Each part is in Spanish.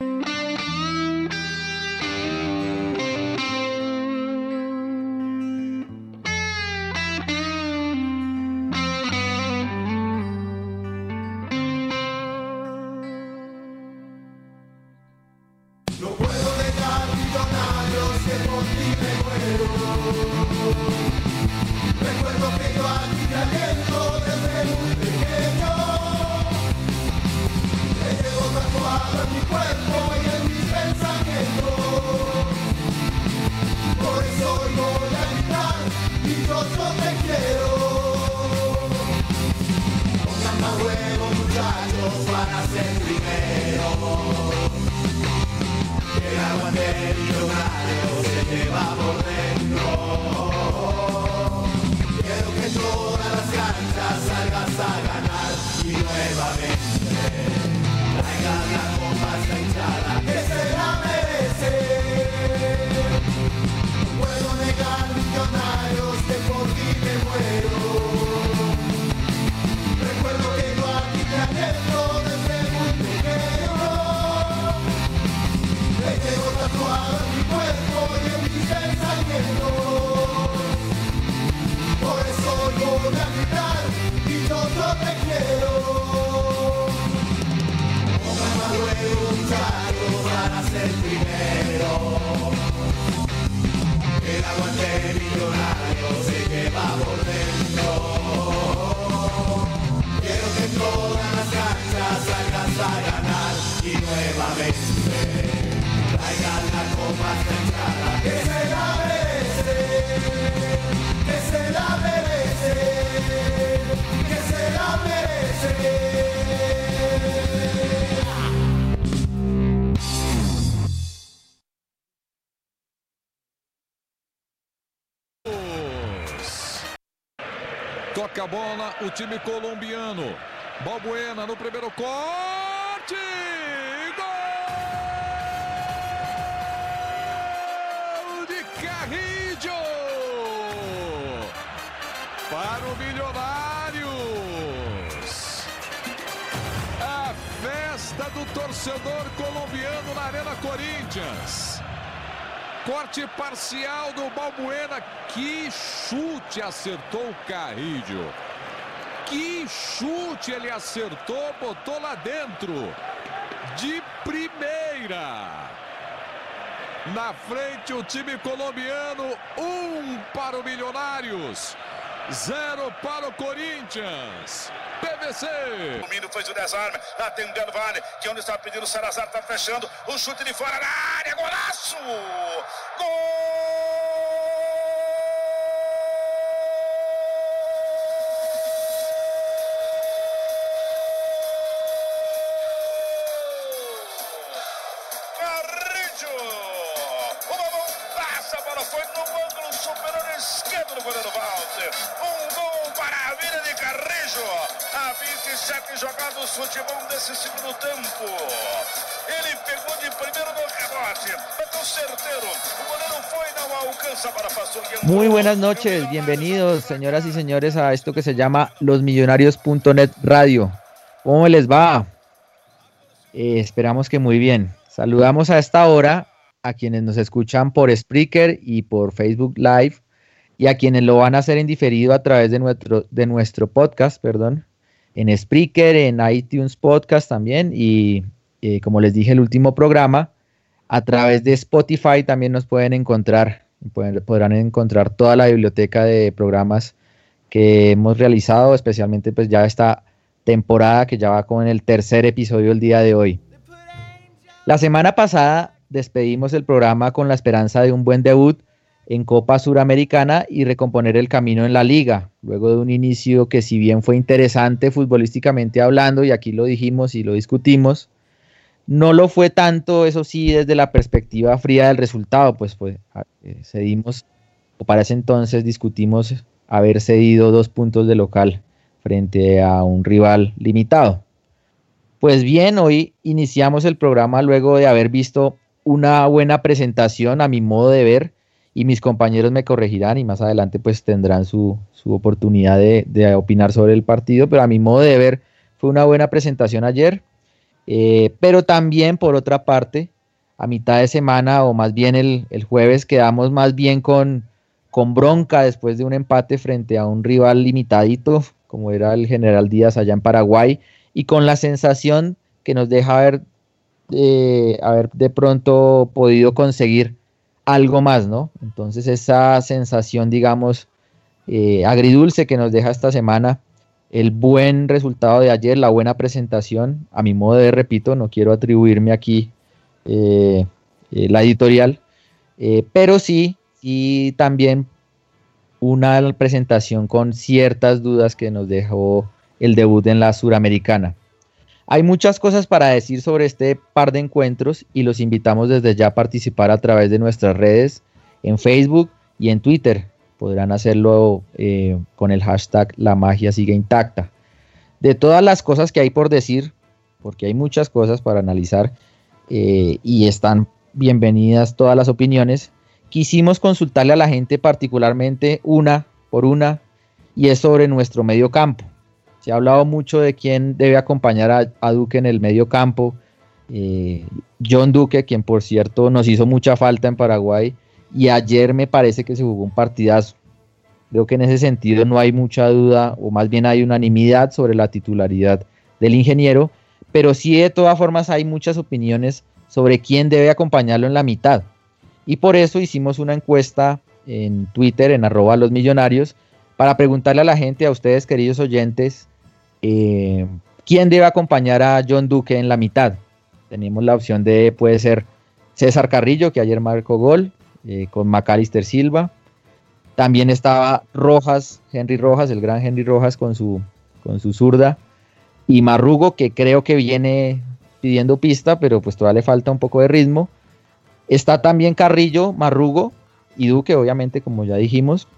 No para ser time colombiano. Balbuena no primeiro corte. Gol de Carrillo. Para o Milionários. A festa do torcedor colombiano na Arena Corinthians. Corte parcial do Balbuena. Que chute acertou o Carrillo. Que chute ele acertou, botou lá dentro. De primeira. Na frente o time colombiano, um para o Milionários, zero para o Corinthians. PVC. O Domínio foi o desarme, atendendo Vale, que é onde está pedindo o Salazar, está fechando, o chute de fora na área, golaço! Gol! Muy buenas noches, bienvenidos señoras y señores a esto que se llama losmillonarios.net Radio. ¿Cómo les va? Eh, esperamos que muy bien. Saludamos a esta hora a quienes nos escuchan por Spreaker y por Facebook Live y a quienes lo van a hacer en diferido a través de nuestro, de nuestro podcast, perdón, en Spreaker, en iTunes Podcast también y eh, como les dije, el último programa. A través de Spotify también nos pueden encontrar, podrán encontrar toda la biblioteca de programas que hemos realizado, especialmente pues ya esta temporada que ya va con el tercer episodio el día de hoy. La semana pasada despedimos el programa con la esperanza de un buen debut en Copa Suramericana y recomponer el camino en la liga, luego de un inicio que si bien fue interesante futbolísticamente hablando, y aquí lo dijimos y lo discutimos, no lo fue tanto, eso sí, desde la perspectiva fría del resultado, pues, pues cedimos, o para ese entonces discutimos haber cedido dos puntos de local frente a un rival limitado. Pues bien, hoy iniciamos el programa luego de haber visto una buena presentación a mi modo de ver y mis compañeros me corregirán y más adelante pues tendrán su, oportunidad de, opinar sobre el partido, pero a mi modo de ver fue una buena presentación ayer, eh, pero también por otra parte, a mitad de semana o más bien el, el jueves quedamos más bien con, con bronca después de un empate frente a un rival limitadito como era el General Díaz allá en Paraguay y con la sensación que nos deja haber, eh, haber de pronto podido conseguir algo más, ¿no? Entonces esa sensación, digamos, eh, agridulce que nos deja esta semana, el buen resultado de ayer, la buena presentación, a mi modo de repito, no quiero atribuirme aquí eh, la editorial, pero sí y también una presentación con ciertas dudas que nos dejó el debut en la Suramericana. Hay muchas cosas para decir sobre este par de encuentros y los invitamos desde ya a participar a través de nuestras redes en Facebook y en Twitter. Podrán hacerlo eh, con el hashtag La magia sigue intacta. De todas las cosas que hay por decir, porque hay muchas cosas para analizar eh, y están bienvenidas todas las opiniones, quisimos consultarle a la gente particularmente una por una y es sobre nuestro medio campo. Se ha hablado mucho de quién debe acompañar a, Duque en el medio campo. Eh, John Duque, quien por cierto nos hizo mucha falta en Paraguay y ayer me parece que se jugó un partidazo. Creo que en ese sentido no hay mucha duda o más bien hay unanimidad sobre la titularidad del ingeniero, pero sí de todas formas hay muchas opiniones sobre quién debe acompañarlo en la mitad. Y por eso hicimos una encuesta en Twitter, en arroba los millonarios, para preguntarle a la gente, a ustedes queridos oyentes, eh, ¿quién debe acompañar a John Duque en la mitad? Tenemos la opción de, puede ser César Carrillo, que ayer marcó gol, eh, con Macalister Silva. También estaba Rojas, Henry Rojas, el gran Henry Rojas con su, con su zurda. Y Marrugo, que creo que viene pidiendo pista, pero pues todavía le falta un poco de ritmo. Está también Carrillo, Marrugo y Duque, obviamente, como ya dijimos.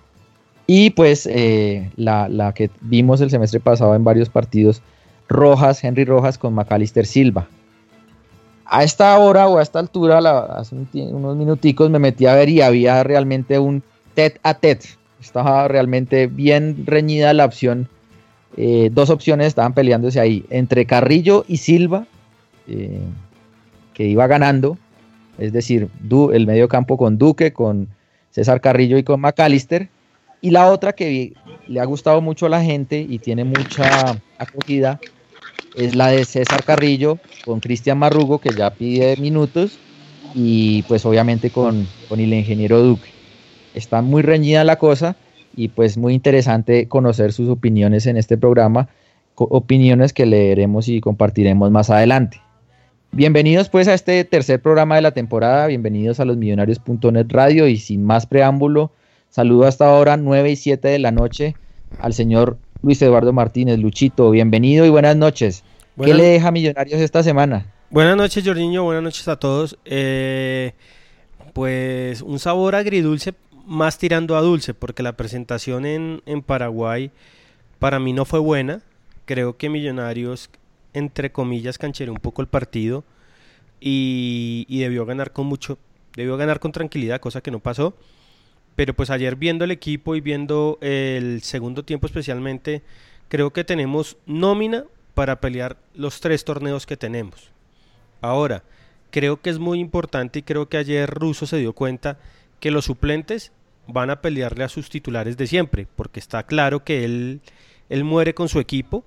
Y pues eh, la, que vimos el semestre pasado en varios partidos, Rojas, Henry Rojas con Macalister Silva. A esta hora o a esta altura, hace unos minuticos me metí a ver y había realmente un tet a tet. Estaba realmente bien reñida la opción. Eh, dos opciones estaban peleándose ahí, entre Carrillo y Silva, eh, que iba ganando es decir, el medio campo con Duque, con César Carrillo y con McAllister. Y la otra que le ha gustado mucho a la gente y tiene mucha acogida es la de César Carrillo con Cristian Marrugo, que ya pide minutos, y pues obviamente con, con el ingeniero Duque. Está muy reñida la cosa y pues muy interesante conocer sus opiniones en este programa, opiniones que leeremos y compartiremos más adelante. Bienvenidos pues a este tercer programa de la temporada, bienvenidos a los millonarios.net radio y sin más preámbulo, saludo hasta ahora 9 y 7 de la noche al señor Luis Eduardo Martínez, Luchito, bienvenido y buenas noches. ¿Qué le deja Millonarios esta semana? Buenas noches Jordiño, buenas noches a todos. Eh, pues un sabor agridulce más tirando a dulce porque la presentación en, en Paraguay para mí no fue buena. Creo que Millonarios entre comillas, cancheré un poco el partido y, debió ganar con mucho, debió ganar con tranquilidad, cosa que no pasó. Pero pues ayer viendo el equipo y viendo el segundo tiempo especialmente, creo que tenemos nómina para pelear los tres torneos que tenemos. Ahora, creo que es muy importante y creo que ayer Russo se dio cuenta que los suplentes van a pelearle a sus titulares de siempre, porque está claro que él, él muere con su equipo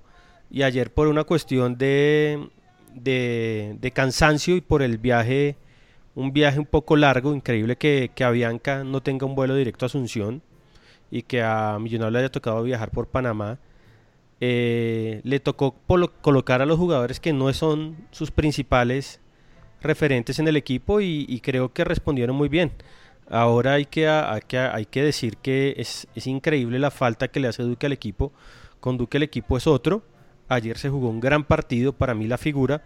y ayer por una cuestión de, de, de cansancio y por el viaje, un viaje un poco largo, increíble que, que Avianca no tenga un vuelo directo a Asunción y que a Millonarios le haya tocado viajar por Panamá. Eh, le tocó colocar a los jugadores que no son sus principales referentes en el equipo y, y creo que respondieron muy bien. Ahora hay que, hay que, hay que decir que es, es, increíble la falta que le hace Duque al equipo. Con Duque el equipo es otro. Ayer se jugó un gran partido, para mí la figura.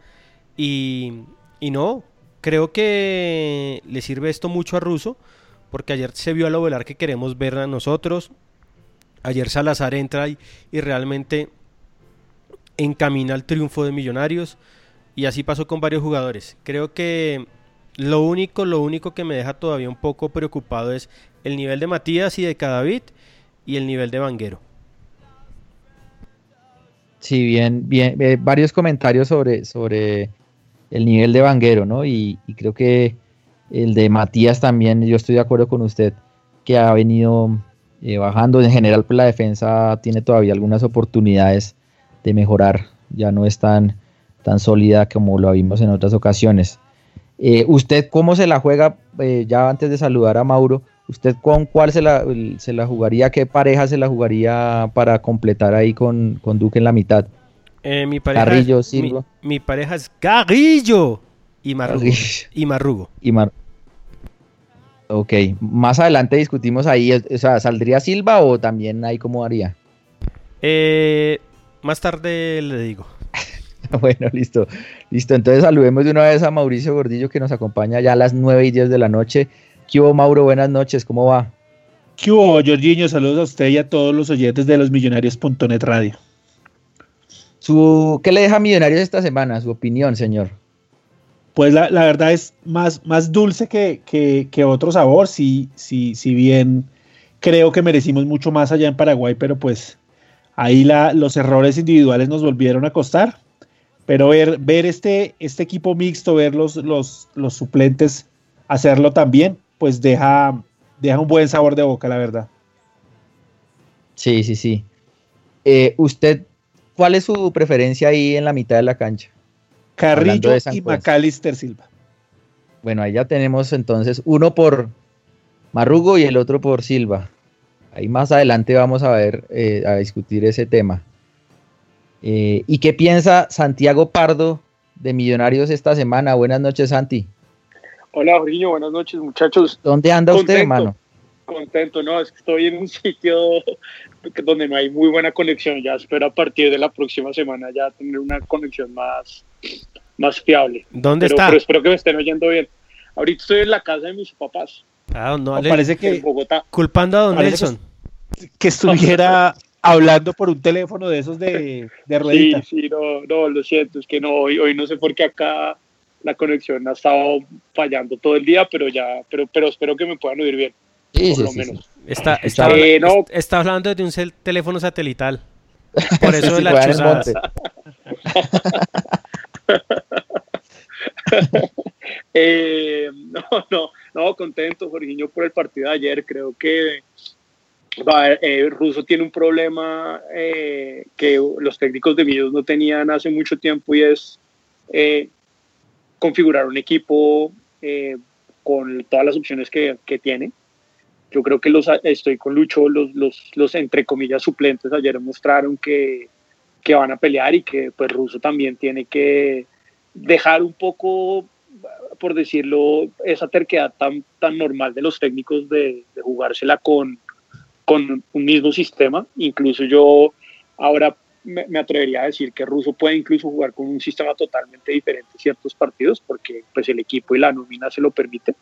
Y, y no, creo que le sirve esto mucho a Russo, porque ayer se vio a lo que queremos ver a nosotros. Ayer Salazar entra y, y realmente encamina al triunfo de Millonarios. Y así pasó con varios jugadores. Creo que lo único, lo único que me deja todavía un poco preocupado es el nivel de Matías y de Cadavid y el nivel de Vanguero. Sí, bien, bien, eh, varios comentarios sobre, sobre el nivel de Vanguero, ¿no? Y, y, creo que el de Matías también, yo estoy de acuerdo con usted, que ha venido eh, bajando. En general, pues la defensa tiene todavía algunas oportunidades de mejorar, ya no es tan, tan sólida como lo vimos en otras ocasiones. Eh, ¿Usted cómo se la juega? Eh, ya antes de saludar a Mauro, ¿usted con cuál se la, se la jugaría? ¿Qué pareja se la jugaría para completar ahí con, con Duque en la mitad? Eh, mi pareja Carrillo, es, Silva. Mi, mi, pareja es Carrillo y Marrugo. Carrillo. Y Marrugo. Y Mar ok, más adelante discutimos ahí, o sea, ¿saldría Silva o también ahí cómo haría? Eh, más tarde le digo. Bueno, listo. Listo. Entonces saludemos de una vez a Mauricio Gordillo que nos acompaña ya a las 9 y 10 de la noche. ¿Qué hubo, Mauro? Buenas noches. ¿Cómo va? ¿Qué hubo, Jorginho? Saludos a usted y a todos los oyentes de los Millonarios.net Radio. Su, ¿Qué le deja a Millonarios esta semana? Su opinión, señor. Pues la, la verdad es más, más dulce que, que, que otro sabor. Si, si, si bien creo que merecimos mucho más allá en Paraguay, pero pues ahí la, los errores individuales nos volvieron a costar pero ver, ver este, este equipo mixto, ver los, los, los suplentes hacerlo también, pues deja, deja un buen sabor de boca, la verdad. Sí, sí, sí. Eh, ¿Usted cuál es su preferencia ahí en la mitad de la cancha? Carrillo y Macalister Silva. Bueno, ahí ya tenemos entonces uno por Marrugo y el otro por Silva. Ahí más adelante vamos a ver, eh, a discutir ese tema. Eh, ¿Y qué piensa Santiago Pardo de Millonarios esta semana? Buenas noches, Santi. Hola, Jorginho, buenas noches, muchachos. ¿Dónde anda Contento. usted, hermano? Contento, no, es que estoy en un sitio donde no hay muy buena conexión. Ya espero a partir de la próxima semana ya tener una conexión más, más fiable. ¿Dónde pero, está? Pero espero que me estén oyendo bien. Ahorita estoy en la casa de mis papás. Ah, no, no parece que en Bogotá. culpando a don Nelson. Que, que estuviera hablando por un teléfono de esos de, de ruedita. Sí, sí, no, no, lo siento, es que no, hoy, hoy no sé por qué acá la conexión ha estado fallando todo el día, pero ya, pero, pero espero que me puedan oír bien. Sí, por sí, lo sí, menos. sí. Está, está, Eh, no. está hablando de un cel- teléfono satelital. Por eso Sí, de las chuzadas. Eh, no, no, no, contento, Jorginho, por el partido de ayer. Creo que va, eh, Russo tiene un problema eh, que los técnicos de Millos no tenían hace mucho tiempo y es eh, configurar un equipo eh, con todas las opciones que, que, tiene. Yo creo que los, estoy con Lucho, los, los, los entre comillas suplentes ayer mostraron que, que van a pelear y que pues Russo también tiene que dejar un poco por decirlo, esa terquedad tan, tan normal de los técnicos de, jugársela con, con un mismo sistema. Incluso yo ahora me, atrevería a decir que Russo puede incluso jugar con un sistema totalmente diferente ciertos partidos porque pues el equipo y la nómina se lo permite.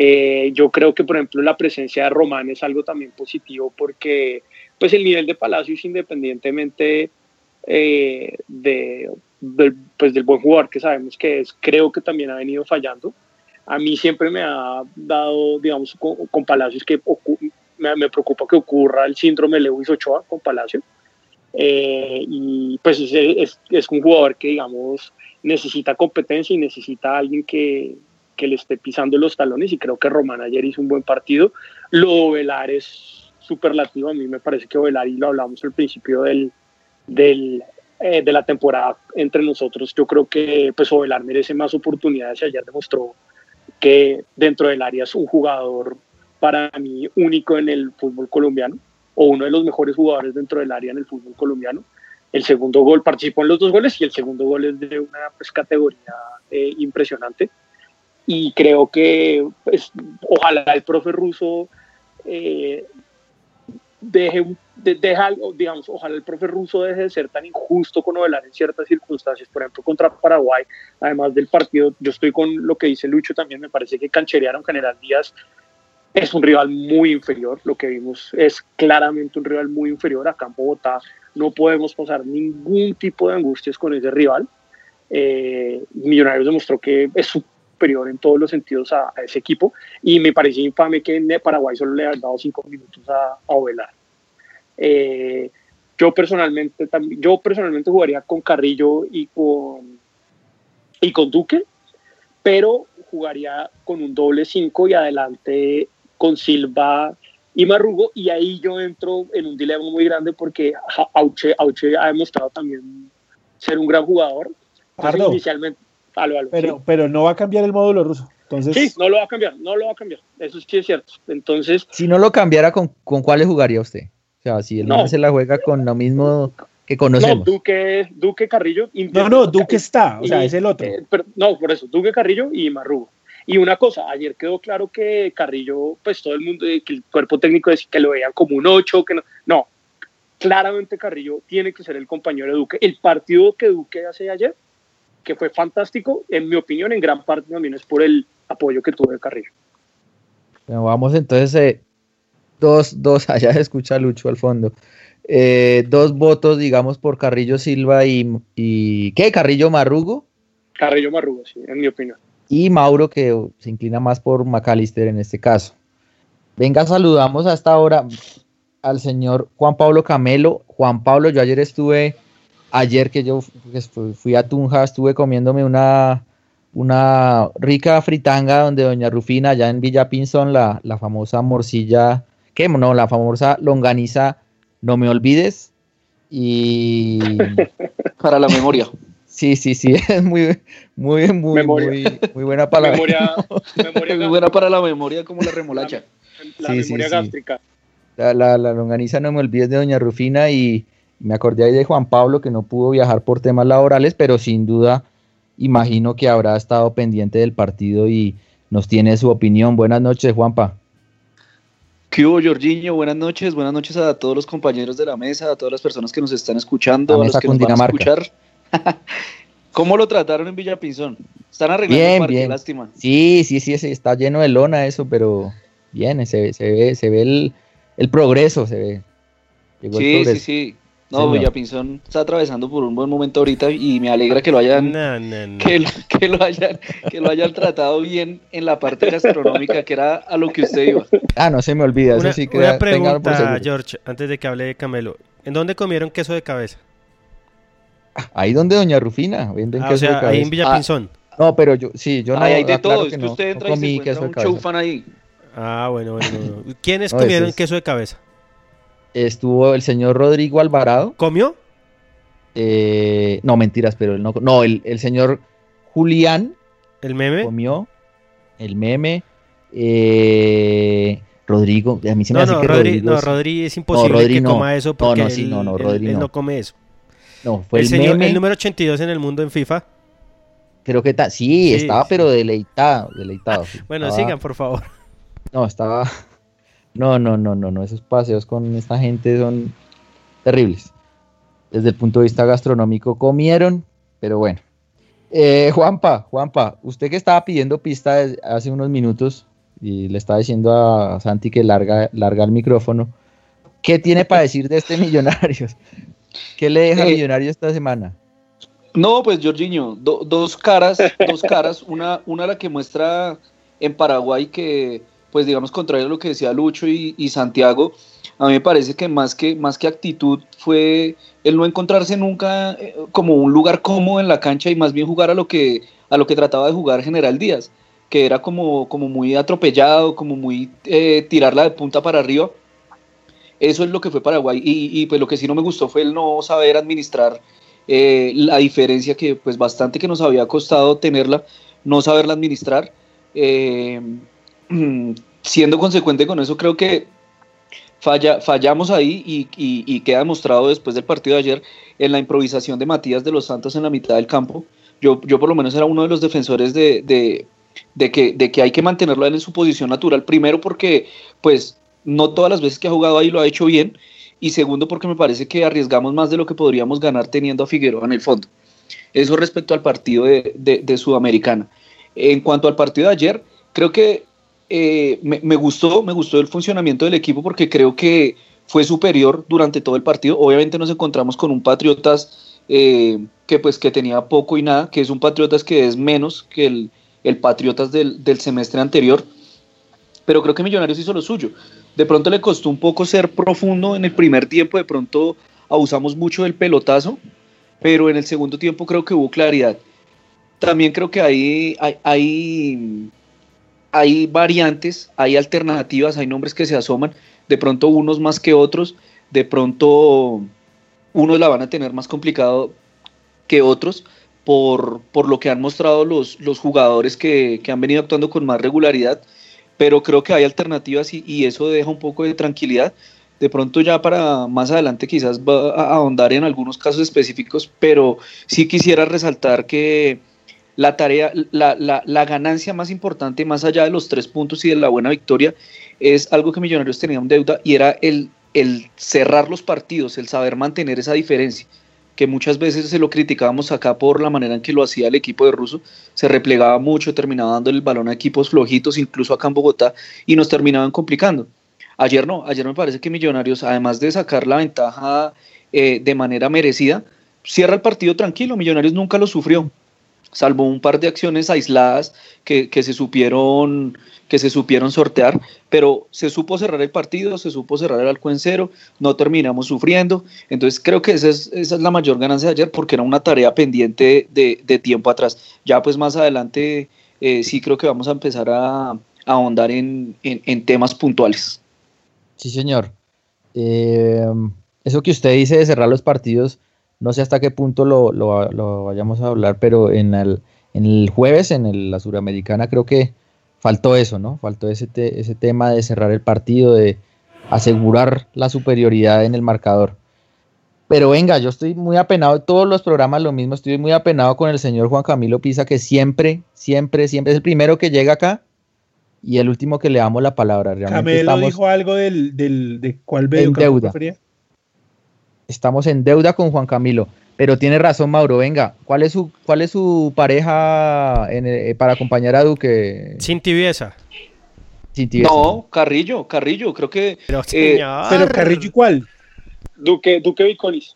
Eh, yo creo que por ejemplo la presencia de Román es algo también positivo porque pues el nivel de Palacios independientemente eh, de, del, pues del buen jugador que sabemos que es, creo que también ha venido fallando. A mí siempre me ha dado, digamos, con, con Palacios que me, me, preocupa que ocurra el síndrome Lewis Ochoa con Palacio. Eh, y pues es, es, es, un jugador que, digamos, necesita competencia y necesita a alguien que, que le esté pisando los talones. Y creo que Román ayer hizo un buen partido. Lo Velar es superlativo. A mí me parece que Velar, y lo hablamos al principio del, del, eh, de la temporada entre nosotros. Yo creo que pues Ovelar merece más oportunidades ayer demostró que dentro del área es un jugador para mí único en el fútbol colombiano o uno de los mejores jugadores dentro del área en el fútbol colombiano. El segundo gol participó en los dos goles y el segundo gol es de una pues, categoría eh, impresionante. Y creo que pues, ojalá el profe ruso eh, deje, deje algo, digamos, ojalá el profe ruso deje de ser tan injusto con Ovelar en ciertas circunstancias, por ejemplo, contra Paraguay, además del partido, yo estoy con lo que dice Lucho también, me parece que cancherearon General Díaz, es un rival muy inferior, lo que vimos es claramente un rival muy inferior, acá en Bogotá no podemos pasar ningún tipo de angustias con ese rival, eh, Millonarios demostró que es superior en todos los sentidos a, a, ese equipo y me parecía infame que en Paraguay solo le hayan dado cinco minutos a, a Ovelar. Eh, yo personalmente también, yo personalmente jugaría con Carrillo y con y con Duque, pero jugaría con un doble 5 y adelante con Silva y Marrugo y ahí yo entro en un dilema muy grande porque Auche, Auche ha demostrado también ser un gran jugador. Pardo, inicialmente, pero, sí. pero no va a cambiar el módulo ruso. Entonces, Sí, no lo va a cambiar, no lo va a cambiar. Eso sí es cierto. Entonces, Si no lo cambiara, ¿con, con cuáles jugaría usted? O sea, si el No. se la juega con lo mismo que no, conocemos. Duque, Duque Carrillo. no, no, Duque está, o sea, y- es el otro. eh, pero- no, por eso, Duque Carrillo y Marrugo. Y una cosa, ayer quedó claro que Carrillo, pues todo el mundo, eh, que el cuerpo técnico decía que lo veían como un 8, que no. No, claramente Carrillo tiene que ser el compañero de Duque. El partido que Duque hace ayer, que fue fantástico, en mi opinión, en gran parte también es por el apoyo que tuvo de Carrillo. Bueno, vamos entonces, eh, dos, dos, allá se escucha Lucho al fondo. Eh, dos votos, digamos, por Carrillo Silva y, y ¿qué? Carrillo Marrugo Carrillo Marrugo, sí, en mi opinión. y Mauro, que se inclina más por McAllister en este caso. Venga, saludamos a esta hora al señor Juan Pablo Camelo. Juan Pablo, yo ayer estuve, ayer que yo fui, a Tunja, estuve comiéndome una, una rica fritanga donde doña Rufina, allá en Villa Pinzón, la, la famosa morcilla, ¿qué? No, la famosa longaniza, no me olvides. Y Para la memoria. sí, sí, sí, es muy, muy, muy, Memoria. muy, muy buena palabra. Memoria, memoria, Es muy buena para la memoria como la remolacha. la sí, memoria sí. gástrica. La, la, la longaniza no me olvides de doña Rufina y me acordé ahí de Juan Pablo que no pudo viajar por temas laborales, pero sin duda imagino que habrá estado pendiente del partido y nos tiene su opinión. Buenas noches, Juanpa. ¿Qué hubo, Jorginho? Buenas noches. Buenas noches a todos los compañeros de la mesa, a todas las personas que nos están escuchando, La a los que nos van a escuchar. ¿Cómo lo trataron en Villapinzón? Están arreglando Bien, el parque, bien. lástima. Sí, sí, sí, sí, está lleno de lona eso, pero bien, se, ve- se ve, se ve el, el progreso, se ve. Llegó el Sí, sí, progreso. sí. No, Señor. Villapinzón está atravesando por un buen momento ahorita y me alegra que lo hayan, No, no, no. que, lo- que lo hayan, que lo hayan tratado bien en la parte gastronómica, que era a lo que usted iba. Ah, no se me olvida, Una, eso sí que una por pregunta. George, antes de que hable de Camelo. ¿En dónde comieron queso de cabeza? Ahí donde doña Rufina, venden Ah, o queso de sea, ahí cabeza. en Villapinzón. No, pero yo, sí, yo no. Ahí hay de aclaro todo. Es que no, usted no entra y se comí encuentra de un ahí. Ah, bueno, bueno. bueno. ¿Quiénes No, comieron es- queso de cabeza? Estuvo el señor Rodrigo Alvarado. ¿Comió? eh, no, mentiras, pero él no. No, el, el señor Julián ¿El meme? comió el meme. eh, Rodrigo, a mí se me No, hace no, que Rodri, Rodrigo. no, es- Rodri es imposible Rodri que no. coma eso No, porque no, sí, él, no, no, él- Rodri él no. no come eso. no, fue el, el, señor, meme. el número 82 en el mundo en FIFA. Creo que ta- sí, Sí, estaba, sí. pero deleitado, deleitado. Bueno, Estaba- sigan, por favor. No, estaba. No, no, no, no, no. Esos paseos con esta gente son terribles. Desde el punto de vista gastronómico comieron, pero bueno. Eh, Juanpa, Juanpa, usted que estaba pidiendo pista hace unos minutos y le estaba diciendo a Santi que larga, larga el micrófono. ¿Qué tiene para decir de este Millonarios? ¿Qué le deja Eh, Millonario esta semana? No, pues Jorginho, do- dos caras, dos caras, una, una la que muestra en Paraguay que, pues digamos, contrario a lo que decía Lucho y, Santiago, a mí me parece que más que, más que actitud fue el no encontrarse nunca eh, como un lugar cómodo en la cancha y más bien jugar a lo que, a lo que trataba de jugar General Díaz, que era como, como muy atropellado, como muy eh, tirarla de punta para arriba. Eso es lo que fue Paraguay y, y, pues lo que sí no me gustó fue el no saber administrar eh, la diferencia que pues bastante que nos había costado tenerla, no saberla administrar. Siendo consecuente con eso, creo que falla, fallamos ahí y, queda demostrado después del partido de ayer en la improvisación de Matías de los Santos en la mitad del campo. Yo, yo por lo menos era uno de los defensores de, que, hay que mantenerlo en su posición natural. Primero porque pues no todas las veces que ha jugado ahí lo ha hecho bien y segundo porque me parece que arriesgamos más de lo que podríamos ganar teniendo a Figueroa en el fondo. Eso respecto al partido de- de Sudamericana. En cuanto al partido de ayer, creo que eh, me, gustó, me gustó el funcionamiento del equipo porque creo que fue superior durante todo el partido. Obviamente nos encontramos con un Patriotas eh, que pues que tenía poco y nada, que es un Patriotas que es menos que el, el Patriotas del, del semestre anterior, pero creo que Millonarios hizo lo suyo. De pronto le costó un poco ser profundo en el primer tiempo, de pronto abusamos mucho del pelotazo, pero en el segundo tiempo creo que hubo claridad. También creo que hay, hay, hay, hay variantes, hay alternativas, hay nombres que se asoman, de pronto unos más que otros, de pronto unos la van a tener más complicado que otros por, por lo que han mostrado los, los jugadores que, que han venido actuando con más regularidad, pero creo que hay alternativas y, y eso deja un poco de tranquilidad. De pronto ya para más adelante quizás va a ahondar en algunos casos específicos, pero sí quisiera resaltar que la tarea, la, la, la ganancia más importante, más allá de los tres puntos y de la buena victoria, es algo que Millonarios tenía en deuda y era el, el cerrar los partidos, el saber mantener esa diferencia que muchas veces se lo criticábamos acá por la manera en que lo hacía el equipo de Russo, se replegaba mucho, terminaba dando el balón a equipos flojitos, incluso acá en Bogotá, y nos terminaban complicando. Ayer no, ayer me parece que Millonarios, además de sacar la ventaja eh, de manera merecida, cierra el partido tranquilo, Millonarios nunca lo sufrió, salvo un par de acciones aisladas que, que se supieron que se supieron sortear, pero se supo cerrar el partido, se supo cerrar el arco en cero, no terminamos sufriendo, entonces creo que esa es, esa es la mayor ganancia de ayer porque era una tarea pendiente de, de tiempo atrás. Ya pues más adelante eh, sí creo que vamos a empezar a, a ahondar en, en, en, temas puntuales. Sí, señor. Eh, eso que usted dice de cerrar los partidos, no sé hasta qué punto lo, lo, lo vayamos a hablar, pero en el, en el jueves, en el, la Suramericana, creo que faltó eso, ¿no? Faltó ese, te, ese tema de cerrar el partido, de asegurar la superioridad en el marcador. Pero venga, yo estoy muy apenado, todos los programas lo mismo, estoy muy apenado con el señor Juan Camilo Pisa, que siempre, siempre, siempre es el primero que llega acá y el último que le damos la palabra. Realmente Camelo estamos dijo algo del, del, de cuál veo en deuda. Estamos en deuda con Juan Camilo. Pero tiene razón, Mauro. Venga, ¿cuál es su, cuál es su pareja en el, para acompañar a Duque? Sin tibieza. Sin tibieza. No, Carrillo, Carrillo, creo que. Pero, eh, pero Carrillo, ¿y cuál? Duque, Duque Viconis.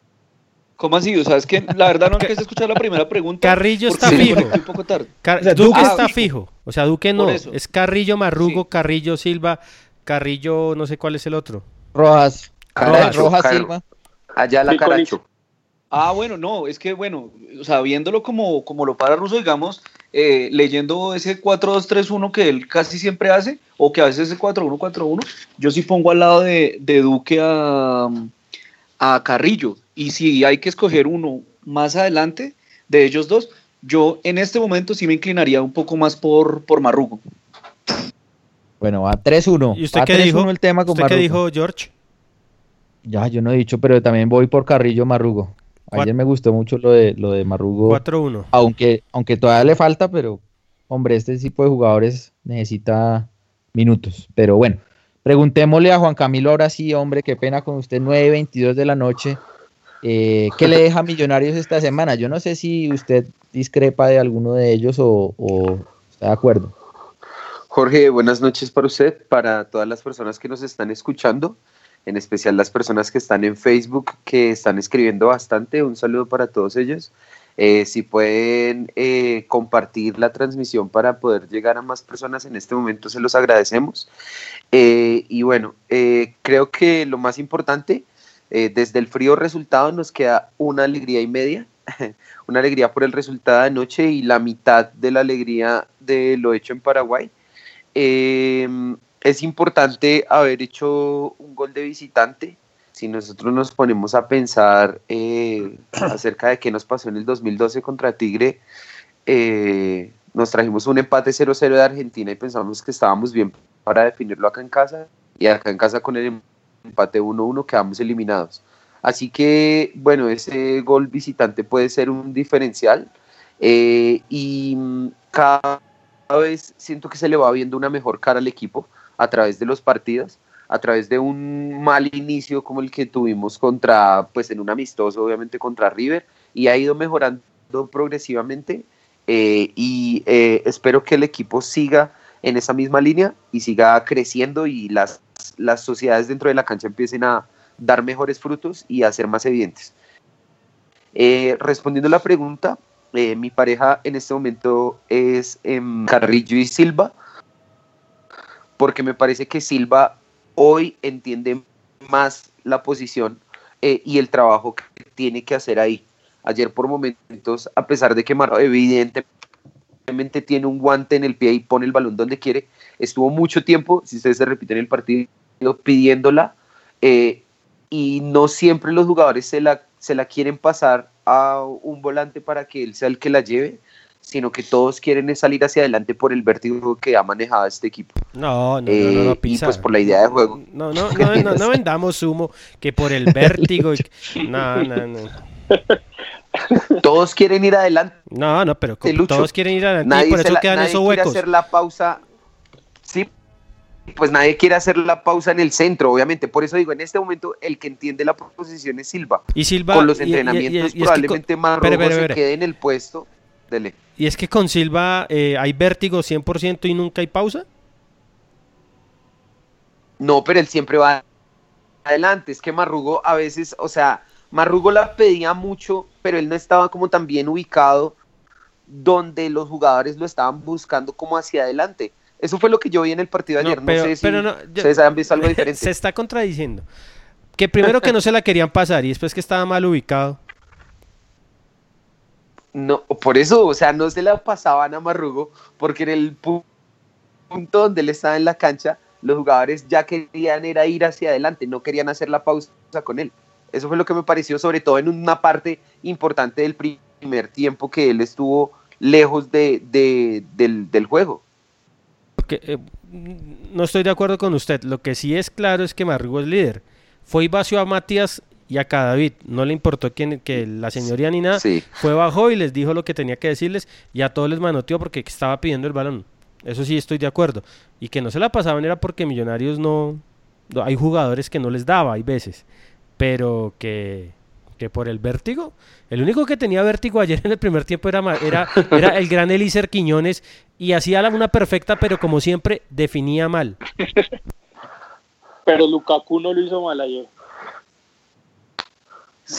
¿Cómo así? O sea, es que la verdad no alcancé a escuchar la primera pregunta. Carrillo está fijo. un poco tarde. Car O sea, Duque ah, está fijo. O sea, Duque no. Es Carrillo Marrugo, Sí. Carrillo Silva, Carrillo, no sé cuál es el otro. Rojas. Rojas Silva. Allá la. Caracho. Ah, bueno, no, es que bueno, o sea, viéndolo como, como lo para Russo, digamos, eh, leyendo ese 4-2-3-1 que él casi siempre hace, o que a veces es 4-1-4-1, yo sí pongo al lado de, de Duque a, a Carrillo. Y si hay que escoger uno más adelante de ellos dos, yo en este momento sí me inclinaría un poco más por, por Marrugo. Bueno, va 3-1. ¿Y usted Va qué 3-1 dijo? el tema con ¿Usted qué Marrugo. dijo, George? Ya, yo no he dicho, pero también voy por Carrillo Marrugo. Ayer me gustó mucho lo de lo de Marrugo. 4-1. Aunque, aunque todavía le falta, pero hombre, este tipo de jugadores necesita minutos. Pero bueno, preguntémosle a Juan Camilo ahora sí, hombre, qué pena con usted, 9.22 de la noche. Eh, ¿Qué le deja a Millonarios esta semana? Yo no sé si usted discrepa de alguno de ellos o, o está de acuerdo. Jorge, buenas noches para usted, para todas las personas que nos están escuchando, en especial las personas que están en Facebook, que están escribiendo bastante. Un saludo para todos ellos. Eh, si pueden eh, compartir la transmisión para poder llegar a más personas en este momento, se los agradecemos. Eh, y bueno, eh, creo que lo más importante, eh, desde el frío resultado nos queda una alegría y media, una alegría por el resultado de anoche y la mitad de la alegría de lo hecho en Paraguay. Es importante haber hecho un gol de visitante. Si nosotros nos ponemos a pensar eh, acerca de qué nos pasó en el 2012 contra Tigre, eh, nos trajimos un empate 0-0 de Argentina y pensamos que estábamos bien para definirlo acá en casa. Y acá en casa con el empate 1-1 quedamos eliminados. Así que, bueno, ese gol visitante puede ser un diferencial eh, y mm, cada vez siento que se le va viendo una mejor cara al equipo a través de los partidos, a través de un mal inicio como el que tuvimos contra, pues en un amistoso, obviamente contra River, y ha ido mejorando progresivamente eh, y eh, espero que el equipo siga en esa misma línea y siga creciendo y las, las sociedades dentro de la cancha empiecen a dar mejores frutos y a ser más evidentes. Eh, respondiendo a la pregunta, mi pareja en este momento es em, Carrillo y Silva, porque me parece que Silva hoy entiende más la posición eh, y el trabajo que tiene que hacer ahí. Ayer por momentos, a pesar de que Mar evidentemente tiene un guante en el pie y pone el balón donde quiere, estuvo mucho tiempo, si ustedes se repiten el partido, pidiéndola eh, y no siempre los jugadores se la, se la quieren pasar a un volante para que él sea el que la lleve, sino que todos quieren salir hacia adelante por el vértigo que ha manejado este equipo. No, no, Eh, no, no, y Pisa. pues por la idea de juego. No, no, no, no, no vendamos humo que por el vértigo. y- No, no, no. Todos quieren ir adelante. No, no, pero todos quieren ir adelante y Nadie, por se eso la- quedan nadie esos quiere hacer la pausa. Sí, pues nadie quiere hacer la pausa en el centro, obviamente. Por eso digo, en este momento el que entiende la posición es Silva. Y Silva Con los y- y- y- y- entrenamientos y es que con- probablemente Marrojo Espere, espere, se quede en el puesto. Dele. Y es que con Silva eh, hay vértigo 100% y nunca hay pausa. No, pero él siempre va adelante. Es que Marrugo a veces, o sea, Marrugo la pedía mucho, pero él no estaba como tan bien ubicado donde los jugadores lo estaban buscando como hacia adelante. Eso fue lo que yo vi en el partido de ayer. No, pero- sé si pero no, yo- ustedes han visto algo diferente. Se está contradiciendo. Que primero que no se la querían pasar y después que estaba mal ubicado. No, por eso, o sea, no se la pasaban a Marrugo, porque en el pu- punto donde él estaba en la cancha, los jugadores ya querían era ir hacia adelante, no querían hacer la pausa con él. Eso fue lo que me pareció, sobre todo en una parte importante del pri- primer tiempo que él estuvo lejos de, de- del, juego. Eh, no estoy de acuerdo con usted. Lo que sí es claro es que Marrugo es líder. Fue y a Matías y a Cadavid. No le importó quién, que la señoría ni nada. Sí. Fue bajó y les dijo lo que tenía que decirles y a todos les manoteó porque estaba pidiendo el balón. Eso sí estoy de acuerdo. Y que no se la pasaban era porque Millonarios no... no- hay jugadores que no les daba, hay veces. Pero que, que por el vértigo... El único que tenía vértigo ayer en el primer tiempo era, era, era el gran Elícer Quiñones y hacía la- una perfecta, pero como siempre definía mal. Pero Lukaku no lo hizo mal ayer.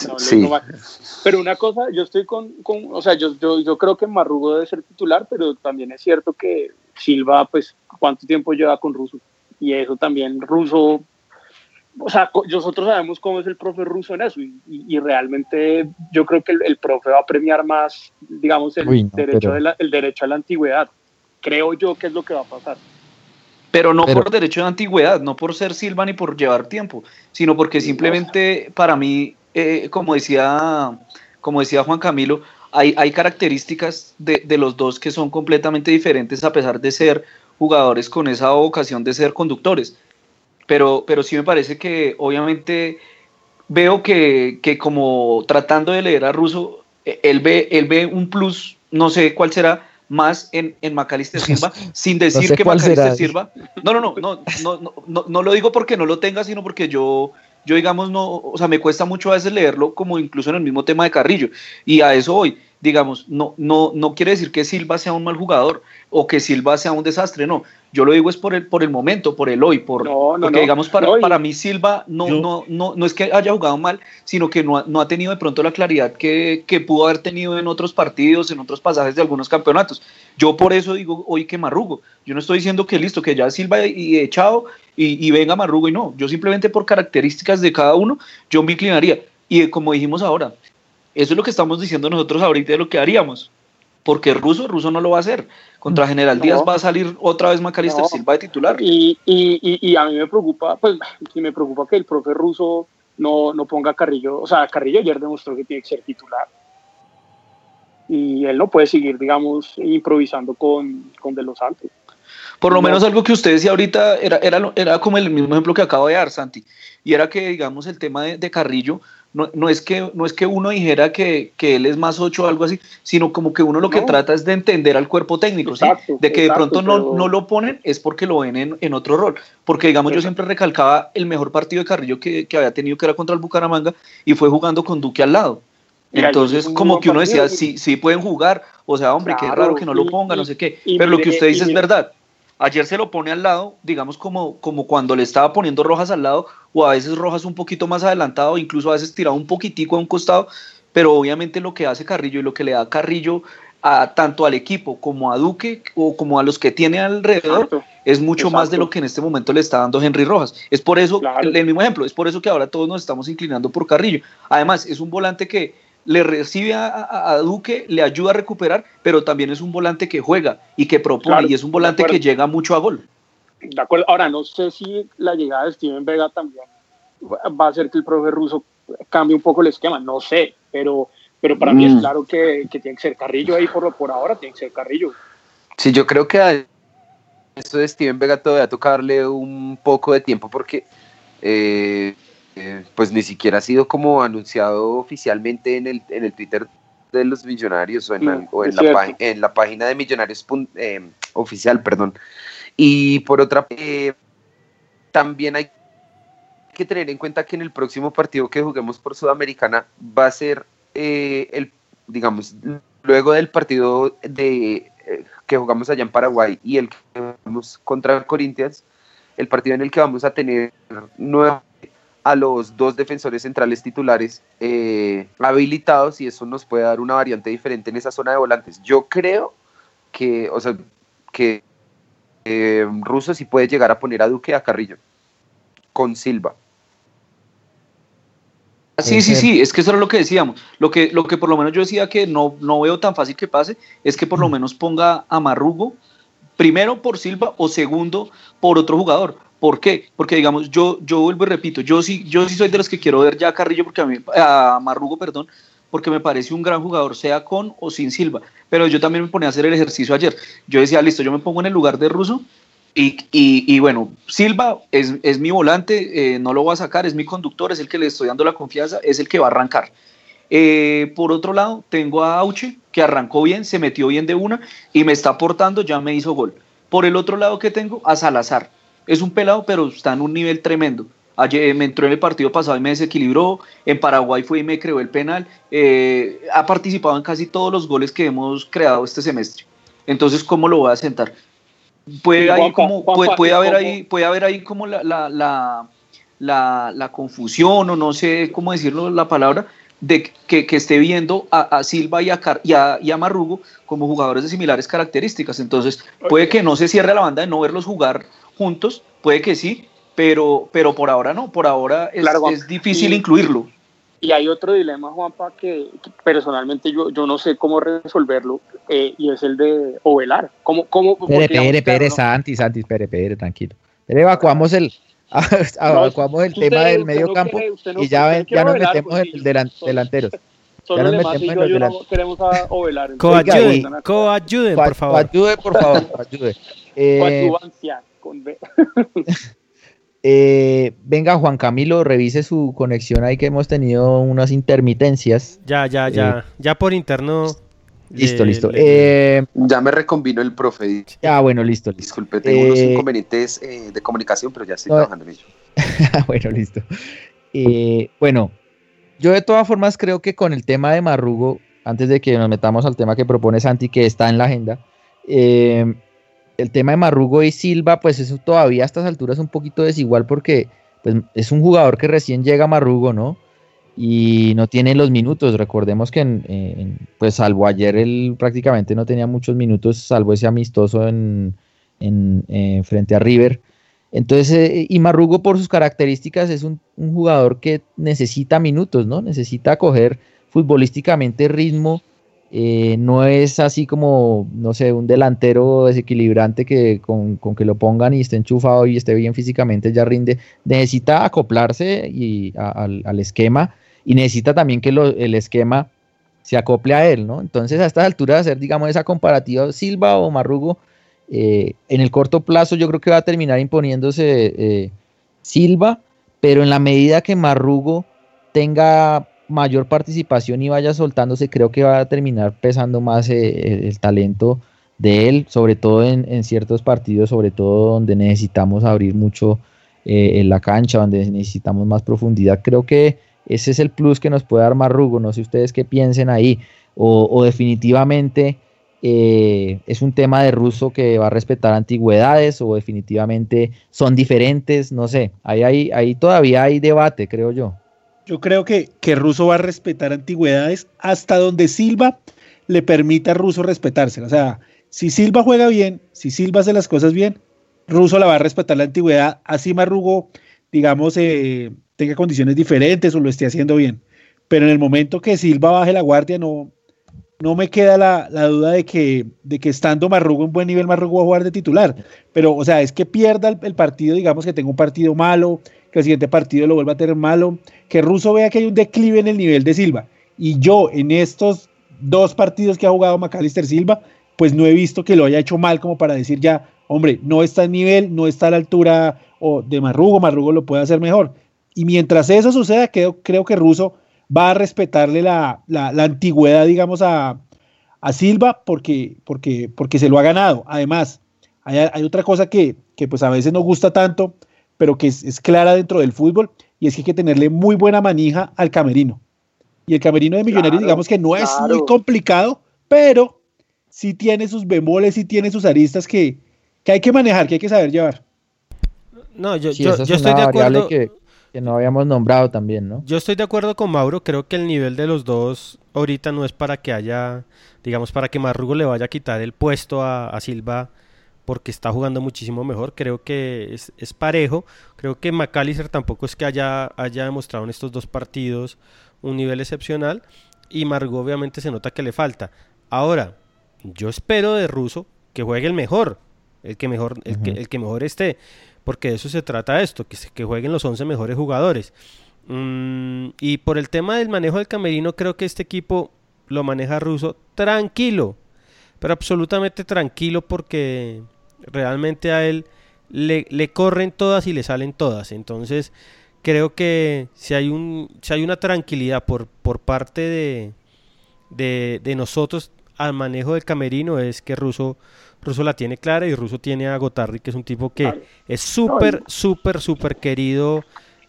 No, Sí. Pero una cosa, yo estoy con, con o sea, yo, yo, yo creo que Marrugo debe ser titular, pero también es cierto que Silva, pues, ¿cuánto tiempo lleva con Russo? Y eso también, Russo, o sea, nosotros sabemos cómo es el profe Russo en eso, y, y- y realmente yo creo que el, el profe va a premiar más, digamos, el, Uy, no, derecho pero- de la- el derecho a la antigüedad. Creo yo que es lo que va a pasar. Pero no Pero- por derecho de antigüedad, no por ser Silva ni por llevar tiempo, sino porque simplemente para mí, eh, como decía, como decía Juan Camilo, hay, hay características de, de los dos que son completamente diferentes a pesar de ser jugadores con esa vocación de ser conductores. Pero, pero sí me parece que obviamente veo que, que como tratando de leer a Russo, él ve, él ve un plus, no sé cuál será, más en, en Macalister Silva, sin decir sé que Macalister será. Silva. No, no, no, no, no, no, no, no lo digo porque no lo tenga, sino porque yo, yo digamos, no, o sea, me cuesta mucho a veces leerlo, como incluso en el mismo tema de Carrillo. Y a eso hoy, digamos, no, no, no quiere decir que Silva sea un mal jugador o que Silva sea un desastre, no. Yo lo digo es por el, por el momento, por el hoy, por, No, no, porque no. digamos, para, para mí Silva no, Yo- no, no, no es que haya jugado mal, sino que no ha, no ha tenido de pronto la claridad que, que pudo haber tenido en otros partidos, en otros pasajes de algunos campeonatos. Yo por eso digo hoy que Marrugo. Yo no estoy diciendo que listo, que ya Silva y echado y, y venga Marrugo y no. Yo simplemente por características de cada uno, yo me inclinaría. Y como dijimos ahora, eso es lo que estamos diciendo nosotros ahorita de lo que haríamos. Porque Russo, Russo no lo va a hacer. Contra General No. Díaz va a salir otra vez Macalister No. Silva de titular. Y, y, y, y a mí me preocupa, pues me preocupa que el profe ruso no, no ponga a Carrillo. O sea, Carrillo ayer demostró que tiene que ser titular. Y él no puede seguir, digamos, improvisando con, con De Los Santos. Por lo No. menos algo que usted decía ahorita era, era, era como el mismo ejemplo que acabo de dar, Santi. Y era que, digamos, el tema de, de Carrillo, no, no, es que, no es que uno dijera que, que él es más ocho o algo así, sino como que uno lo que No. trata es de entender al cuerpo técnico, ¿sí? De que de pronto no, pero- no lo ponen es porque lo ven en, en otro rol. Porque, digamos, yo siempre recalcaba el mejor partido de Carrillo que, que había tenido, que era contra el Bucaramanga, y fue jugando con Duque al lado. Entonces, como que uno decía, sí, sí pueden jugar, o sea, hombre, qué raro que no lo y- ponga, no sé qué. Pero lo que usted dice es verdad. Ayer se lo pone al lado, digamos como, como cuando le estaba poniendo Rojas al lado, o a veces Rojas un poquito más adelantado, incluso a veces tirado un poquitico a un costado, pero obviamente lo que hace Carrillo y lo que le da Carrillo a, tanto al equipo como a Duque o como a los que tiene alrededor Exacto. es mucho más de lo que en este momento le está dando Henry Rojas. Es por eso, Claro. el, el mismo ejemplo, es por eso que ahora todos nos estamos inclinando por Carrillo. Además, es un volante que le recibe a, a- a Duque, le ayuda a recuperar, pero también es un volante que juega y que propone Claro, y es un volante que llega mucho a gol. De acuerdo. Ahora, no sé si la llegada de Steven Vega también va a hacer que el profe ruso cambie un poco el esquema. No sé, pero, pero para mí Mm. es claro que, que tiene que ser Carrillo ahí por, por ahora, tiene que ser Carrillo. Sí, yo creo que a esto de Steven Vega todavía toca darle un poco de tiempo porque eh, eh, pues ni siquiera ha sido como anunciado oficialmente en el, en el Twitter de los millonarios o en, la, o en, la, en página de millonarios eh, oficial, perdón. Y por otra eh, también hay que tener en cuenta que en el próximo partido que juguemos por Sudamericana va a ser eh, el, digamos, luego del partido de que jugamos allá en Paraguay y el que jugamos contra Corinthians, el partido en el que vamos a tener nuevamente a los dos defensores centrales titulares eh, habilitados y eso nos puede dar una variante diferente en esa zona de volantes. Yo creo que, o sea, que eh, Russo sí puede llegar a poner a Duque a Carrillo con Silva. Sí, sí, sí, es que eso era lo que decíamos. Lo que, lo que por lo menos yo decía que no, no veo tan fácil que pase es que por lo menos ponga a Marrugo, primero por Silva o segundo por otro jugador. ¿Por qué? Porque digamos, yo, yo vuelvo y repito, yo sí, yo sí soy de los que quiero ver ya a Carrillo, porque a mí, a Marrugo, perdón, porque me parece un gran jugador, sea con o sin Silva. Pero yo también me ponía a hacer el ejercicio ayer. Yo decía, listo, yo me pongo en el lugar de Russo y, y- bueno, Silva es, es mi volante, eh, no lo voy a sacar, es mi conductor, es el que le estoy dando la confianza, es el que va a arrancar. Eh, por otro lado, tengo a Auche, que arrancó bien, se metió bien de una y me está aportando, ya me hizo gol. Por el otro lado que tengo, a Salazar. Es un pelado, pero está en un nivel tremendo. Ayer me entró en el partido pasado y me desequilibró. En Paraguay fue y me creó el penal. Eh, ha participado en casi todos los goles que hemos creado este semestre. Entonces, ¿cómo lo voy a sentar? Puede, ahí Juanpa, como, Juanpa, puede, puede ¿y haber ahí, puede haber ahí como la, la, la, la, la confusión o no sé cómo decirlo la palabra de que, que esté viendo a, a Silva y a, Car- y, a, y a Marrugo como jugadores de similares características. Entonces, puede que no se cierre la banda de no verlos jugar juntos, puede que sí, pero, pero por ahora no, por ahora es, Claro, es difícil Y- incluirlo. Y hay otro dilema, Juanpa, que, que personalmente yo, yo no sé cómo resolverlo, eh, y es el de Ovelar. ¿Cómo, cómo, Pere, pere, pere, ¿no? Santi, Santi, espere, pere, tranquilo. Pero evacuamos el, evacuamos el usted- tema del medio no campo quiere- y ya, ven- ya nos Ovelar, metemos en el delan- delanteros. Solo ya nos metemos en los queremos a Ovelar. entonces, Oiga, Coayuden, y- coayuden, Coa- por favor. coayude, por favor, coayude. Eh, coadyuvancia, con B. eh, venga, Juan Camilo, revise su conexión ahí que hemos tenido unas intermitencias. Ya, ya, ya. Ya por interno. Listo, le- listo. le- Eh, Ya me recombinó el profe. ah, bueno, listo, listo. Disculpe, tengo unos Eh, inconvenientes eh, de comunicación, pero ya estoy no, trabajando en ello. bueno, listo. Eh, bueno, yo de todas formas creo que con el tema de Marrugo, antes de que nos metamos al tema que propone Santi, que está en la agenda, eh, el tema de Marrugo y Silva, pues eso todavía a estas alturas es un poquito desigual porque pues, es un jugador que recién llega a Marrugo, ¿no? Y no tiene los minutos. Recordemos que, pues salvo ayer, él prácticamente no tenía muchos minutos, salvo ese amistoso en, eh, frente a River. Entonces, eh, y Marrugo por sus características es un, un jugador que necesita minutos, ¿no? Necesita coger futbolísticamente ritmo Eh, no es así como, no sé, un delantero desequilibrante que con, con, que lo pongan y esté enchufado y esté bien físicamente ya rinde. Necesita acoplarse y al, esquema y necesita también que lo, el esquema se acople a él, ¿no? Entonces a estas alturas hacer, digamos, esa comparativa Silva o Marrugo, eh, en el corto plazo yo creo que va a terminar imponiéndose eh, Silva, pero en la medida que Marrugo tenga mayor participación y vaya soltándose, creo que va a terminar pesando más eh, el, talento de él, sobre todo en, ciertos partidos, sobre todo donde necesitamos abrir mucho eh, en la cancha, donde necesitamos más profundidad. Creo que ese es el plus que nos puede dar Marrugo, no sé ustedes qué piensen ahí, o, o definitivamente eh, es un tema de ruso que va a respetar antigüedades o definitivamente son diferentes, no sé, ahí, ahí, ahí todavía hay debate, creo yo. Yo creo que, que Russo va a respetar antigüedades hasta donde Silva le permita a Russo respetarse. O sea, si Silva juega bien, si Silva hace las cosas bien, Russo la va a respetar la antigüedad, así Marrugo, digamos, eh, tenga condiciones diferentes o lo esté haciendo bien. Pero en el momento que Silva baje la guardia, no, no me queda la, la, duda de que, de que estando Marrugo en buen nivel, Marrugo va a jugar de titular. Pero, o sea, es que pierda el, el partido, digamos que tenga un partido malo, que el siguiente partido lo vuelva a tener malo, que Russo vea que hay un declive en el nivel de Silva. Y yo en estos dos partidos que ha jugado Macalister Silva, pues no he visto que lo haya hecho mal como para decir ya, hombre, no está en nivel, no está a la altura o de Marrugo, Marrugo lo puede hacer mejor. Y mientras eso suceda, creo, creo que Russo va a respetarle la, la, la antigüedad, digamos, a, a Silva porque, porque, porque se lo ha ganado. Además, hay, hay otra cosa que, que, pues a veces no gusta tanto, pero que es, es, clara dentro del fútbol, y es que hay que tenerle muy buena manija al camerino. Y el camerino de Millonarios, claro, digamos que no es muy complicado, pero sí tiene sus bemoles, sí tiene sus aristas que, que hay que manejar, que hay que saber llevar. No, yo, sí, yo, yo estoy de acuerdo. Que, que, no habíamos nombrado también, ¿no? Yo estoy de acuerdo con Mauro, creo que el nivel de los dos ahorita no es para que haya, digamos, para que Marrugo le vaya a quitar el puesto a, a Silva porque está jugando muchísimo mejor. Creo que es, es parejo. Creo que McAllister tampoco es que haya, haya demostrado en estos dos partidos un nivel excepcional. Y Margot obviamente se nota que le falta. Ahora, yo espero de Russo que juegue el mejor. El que mejor, el, uh -huh. que, el que mejor esté. Porque de eso se trata esto, que, que jueguen los 11 mejores jugadores. Mm, y por el tema del manejo del camerino, creo que este equipo lo maneja Russo tranquilo. Pero absolutamente tranquilo porque realmente a él le, le, corren todas y le salen todas. Entonces, creo que si hay, un, si hay una tranquilidad por, por parte de, de, nosotros al manejo del camerino, es que Russo, Russo la tiene clara y Russo tiene a Gotardi, que es un tipo que es súper, súper, súper querido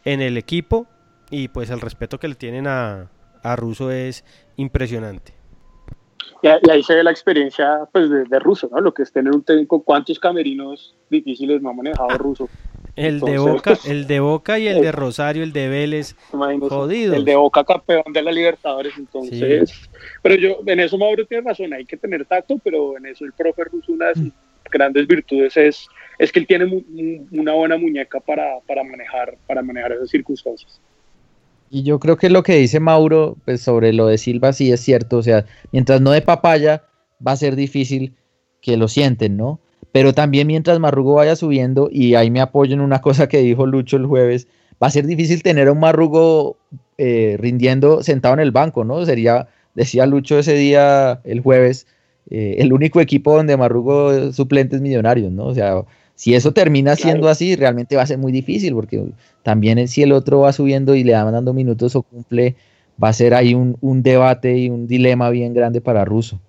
en el equipo. Y pues el respeto que le tienen a, a Russo es impresionante. Y, ahí se ve la experiencia pues, de, de Russo, ¿no? Lo que es tener un técnico, cuántos camerinos difíciles no ha manejado Russo. El Entonces, de Boca, pues, el de Boca y el, el, de Rosario, el de Vélez, jodidos. El de Boca campeón de la Libertadores, entonces. Sí. Pero yo, en eso Mauro tiene razón, hay que tener tacto, pero en eso el profe Russo, una de sus grandes virtudes es, es que él tiene mu una buena muñeca para, para, manejar, para manejar esas circunstancias. Y yo creo que lo que dice Mauro pues, sobre lo de Silva sí es cierto, o sea, mientras no de papaya va a ser difícil que lo sienten, ¿no? Pero también mientras Marrugo vaya subiendo, y ahí me apoyo en una cosa que dijo Lucho el jueves, va a ser difícil tener a un Marrugo eh, rindiendo sentado en el banco, ¿no? Sería, decía Lucho ese día, el jueves, eh, el único equipo donde Marrugo suplentes millonarios, ¿no? O sea, si eso termina siendo claro. así, realmente va a ser muy difícil, porque también si el otro va subiendo y le van dando minutos o cumple, va a ser ahí un, un debate y un dilema bien grande para Russo.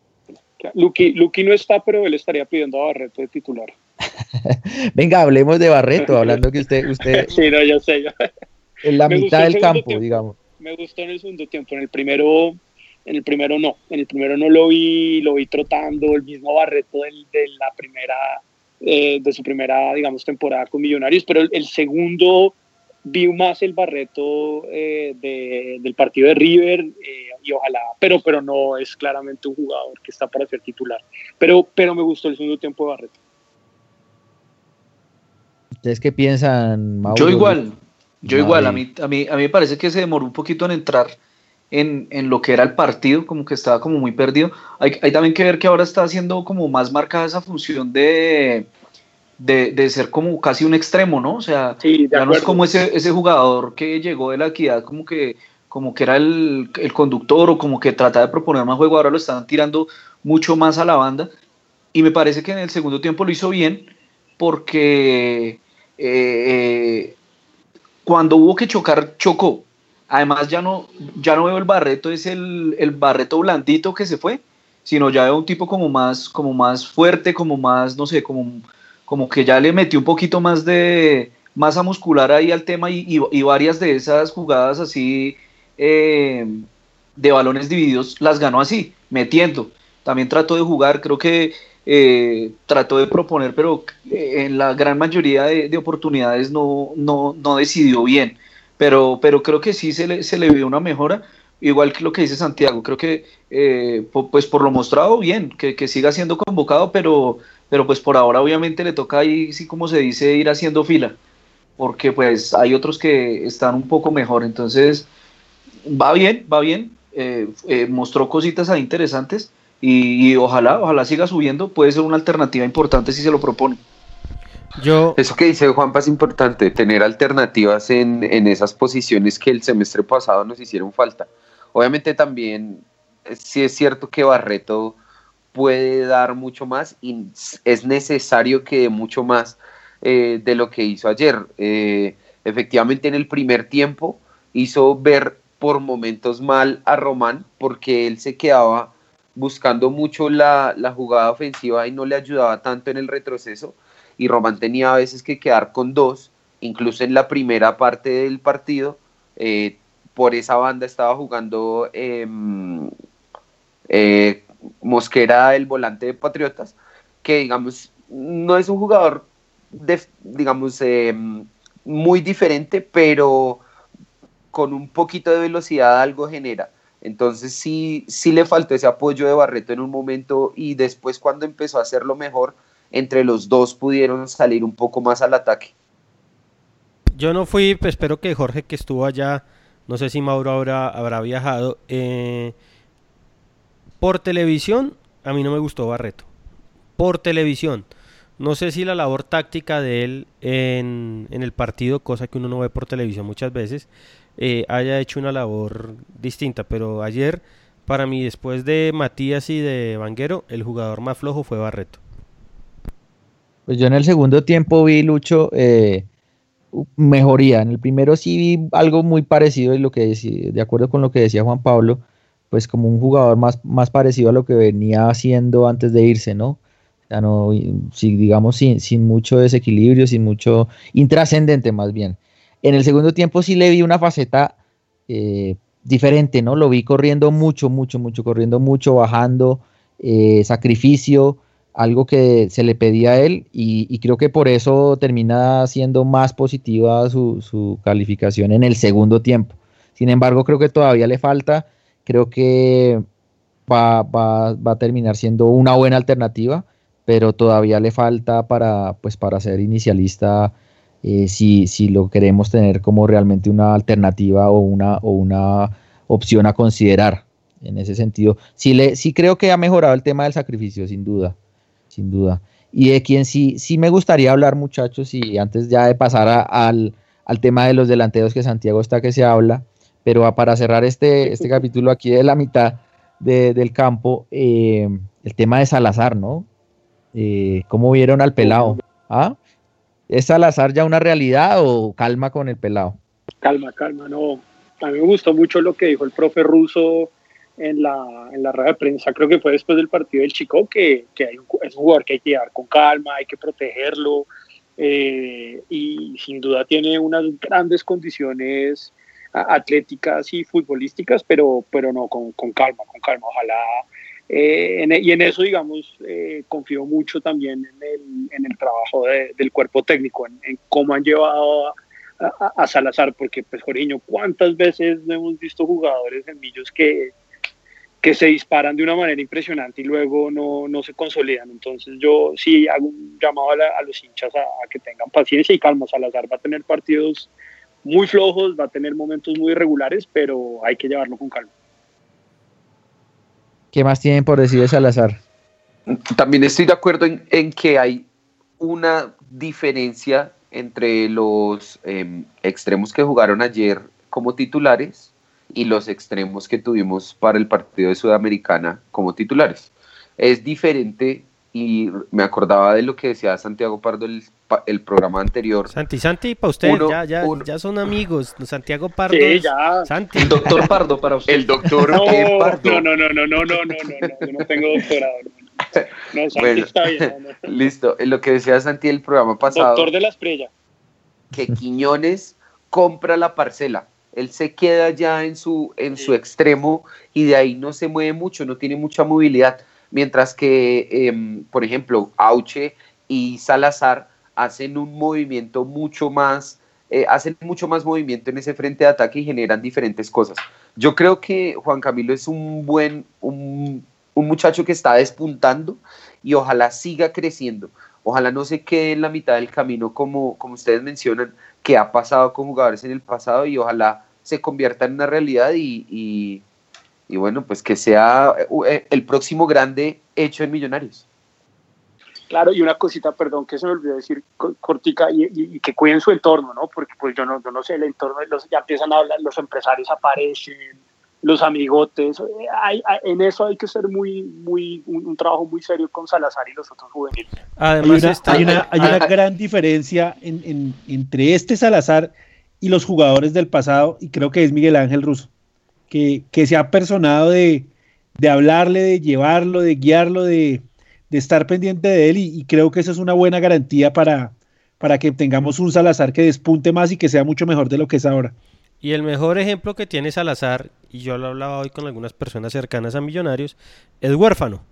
Luqui, Luqui no está, pero él estaría pidiendo a Barreto de titular. Venga, hablemos de Barreto, hablando que usted... usted sí, no, yo sé. Yo. En la me mitad del campo, tiempo. digamos. Me gustó en el segundo tiempo, en el primero... En el primero no, en el primero no lo vi, lo vi trotando, el mismo Barreto del, de la primera, eh, de su primera, digamos, temporada con Millonarios, pero el, el segundo vi más el Barreto eh, de, del partido de River eh, y ojalá, pero, pero no es claramente un jugador que está para ser titular. Pero, pero me gustó el segundo tiempo de Barreto. ¿Ustedes qué piensan, Mauro? Yo igual, yo igual, a mí, a, mí, a mí me parece que se demoró un poquito en entrar en, en, lo que era el partido, como que estaba como muy perdido. Hay, hay, también que ver que ahora está haciendo como más marcada esa función de, de, de ser como casi un extremo, ¿no? O sea, sí, ya no es como ese, ese jugador que llegó de la equidad, como que, como que era el, el conductor o como que trataba de proponer más juego, ahora lo están tirando mucho más a la banda. Y me parece que en el segundo tiempo lo hizo bien porque eh, cuando hubo que chocar, chocó. Además ya no, ya no veo el Barreto, es el, el Barreto blandito que se fue, sino ya veo un tipo como más, como más fuerte, como más, no sé, como, como que ya le metió un poquito más de masa muscular ahí al tema y, y, varias de esas jugadas así eh, de balones divididos las ganó así, metiendo. También trató de jugar, creo que eh, trató de proponer, pero eh, en la gran mayoría de, de oportunidades no, no, no, decidió bien. Pero, pero creo que sí se le, se le vio una mejora, igual que lo que dice Santiago. Creo que, eh, pues por lo mostrado, bien, que, que, siga siendo convocado, pero, pero pues por ahora obviamente le toca ahí, sí como se dice, ir haciendo fila, porque pues hay otros que están un poco mejor. Entonces, va bien, va bien. Eh, mostró cositas ahí interesantes y, y, ojalá, ojalá siga subiendo, puede ser una alternativa importante si se lo propone. Yo... Eso que dice Juanpa es importante, tener alternativas en, en, esas posiciones que el semestre pasado nos hicieron falta. Obviamente también sí es cierto que Barreto puede dar mucho más y es necesario que dé mucho más eh, de lo que hizo ayer. Eh, efectivamente en el primer tiempo hizo ver por momentos mal a Román porque él se quedaba buscando mucho la, la, jugada ofensiva y no le ayudaba tanto en el retroceso. Y Román tenía a veces que quedar con dos, incluso en la primera parte del partido. Eh, por esa banda estaba jugando eh, eh, Mosquera, el volante de Patriotas, que digamos no es un jugador, de, digamos, muy diferente, pero con un poquito de velocidad algo genera. Entonces sí, sí le faltó ese apoyo de Barreto en un momento y después cuando empezó a hacerlo mejor, entre los dos pudieron salir un poco más al ataque. Yo no fui, pues espero que Jorge que estuvo allá, no sé si Mauro habrá, habrá viajado, eh, por televisión, a mí no me gustó Barreto. Por televisión. No sé si la labor táctica de él en, en el partido, cosa que uno no ve por televisión muchas veces, eh, haya hecho una labor distinta. Pero ayer, para mí, después de Matías y de Vanguero, el jugador más flojo fue Barreto. Pues yo en el segundo tiempo vi, Lucho, eh, mejoría. En el primero sí vi algo muy parecido, y lo que de acuerdo con lo que decía Juan Pablo, pues como un jugador más, más parecido a lo que venía haciendo antes de irse, ¿no? No, digamos, sin, sin mucho desequilibrio, sin mucho intrascendente más bien. En el segundo tiempo sí le vi una faceta eh, diferente, ¿no? Lo vi corriendo mucho, mucho, mucho, corriendo mucho, bajando, eh, sacrificio, algo que se le pedía a él y, creo que por eso termina siendo más positiva su, su, calificación en el segundo tiempo. Sin embargo, creo que todavía le falta, creo que va, va, va a terminar siendo una buena alternativa, pero todavía le falta para, pues, para ser inicialista eh, si, si, lo queremos tener como realmente una alternativa o una, o una opción a considerar. En ese sentido, sí, le, sí creo que ha mejorado el tema del sacrificio, sin duda, sin duda. Y de quien sí, sí me gustaría hablar, muchachos, y antes ya de pasar al, al, tema de los delanteros que Santiago está que se habla, pero para cerrar este, este capítulo aquí de la mitad de, del campo, eh, el tema de Salazar, ¿no? Eh, ¿Cómo vieron al pelado? ¿Ah? ¿Es Salazar ya una realidad o calma con el pelado? Calma, calma, no. A mí me gustó mucho lo que dijo el profe ruso en la, en la rueda de prensa, creo que fue después del partido del Chico, que, que hay un, es un jugador que hay que llevar con calma, hay que protegerlo, eh, y sin duda tiene unas grandes condiciones atléticas y futbolísticas, pero, pero no, con, con calma, con calma. Ojalá eh, y en eso, digamos, eh, confío mucho también en el, en el trabajo de, del cuerpo técnico, en, cómo han llevado a, a, a, Salazar, porque, pues, Jorginho, ¿cuántas veces hemos visto jugadores en Millos que, que se disparan de una manera impresionante y luego no, no se consolidan? Entonces, yo sí hago un llamado a, la, a los hinchas a, que tengan paciencia y calma. Salazar va a tener partidos muy flojos, va a tener momentos muy irregulares, pero hay que llevarlo con calma. ¿Qué más tienen por decir de Salazar? También estoy de acuerdo en, en que hay una diferencia entre los eh, extremos que jugaron ayer como titulares y los extremos que tuvimos para el partido de Sudamericana como titulares. Es diferente y me acordaba de lo que decía Santiago Pardo el, el programa anterior. Santi, Santi, para usted, uno, ya, ya, uno, ya, son amigos. Santiago Pardo. Sí, ya. Santi. El doctor Pardo para usted. El doctor no, Pardo. No, no, no, no, no, no, no, no, yo no tengo doctorado. No, Santi bueno, está bien. No, listo, lo que decía Santi el programa pasado. Doctor de la estrella. Que Quiñones compra la parcela él se queda ya en su, en su extremo y de ahí no se mueve mucho, no tiene mucha movilidad. Mientras que, em, por ejemplo, Auche y Salazar hacen un movimiento mucho más, eh, hacen mucho más movimiento en ese frente de ataque y generan diferentes cosas. Yo creo que Juan Camilo es un buen, un, un muchacho que está despuntando y ojalá siga creciendo. Ojalá no se quede en la mitad del camino como, como ustedes mencionan, que ha pasado con jugadores en el pasado y ojalá se convierta en una realidad y, y- y bueno, pues que sea eh, el próximo grande hecho en Millonarios. Claro, y una cosita, perdón, que se me olvidó decir co- cortica, y, y- y que cuiden su entorno, ¿no? Porque pues yo no, yo no sé, el entorno, los, ya empiezan a hablar, los empresarios aparecen, los amigotes, eh, hay- hay- en eso hay que ser muy, muy, un, un trabajo muy serio con Salazar y los otros juveniles. Hay Además, una, está- hay una- hay una gran diferencia en- en- entre este Salazar y los jugadores del pasado, y creo que es Miguel Ángel Russo, que, que se ha personado de, de hablarle, de llevarlo, de guiarlo, de, de estar pendiente de él, y, creo que eso es una buena garantía para, para que tengamos un Salazar que despunte más y que sea mucho mejor de lo que es ahora. Y el mejor ejemplo que tiene Salazar, y yo lo hablaba hoy con algunas personas cercanas a Millonarios, es huérfano.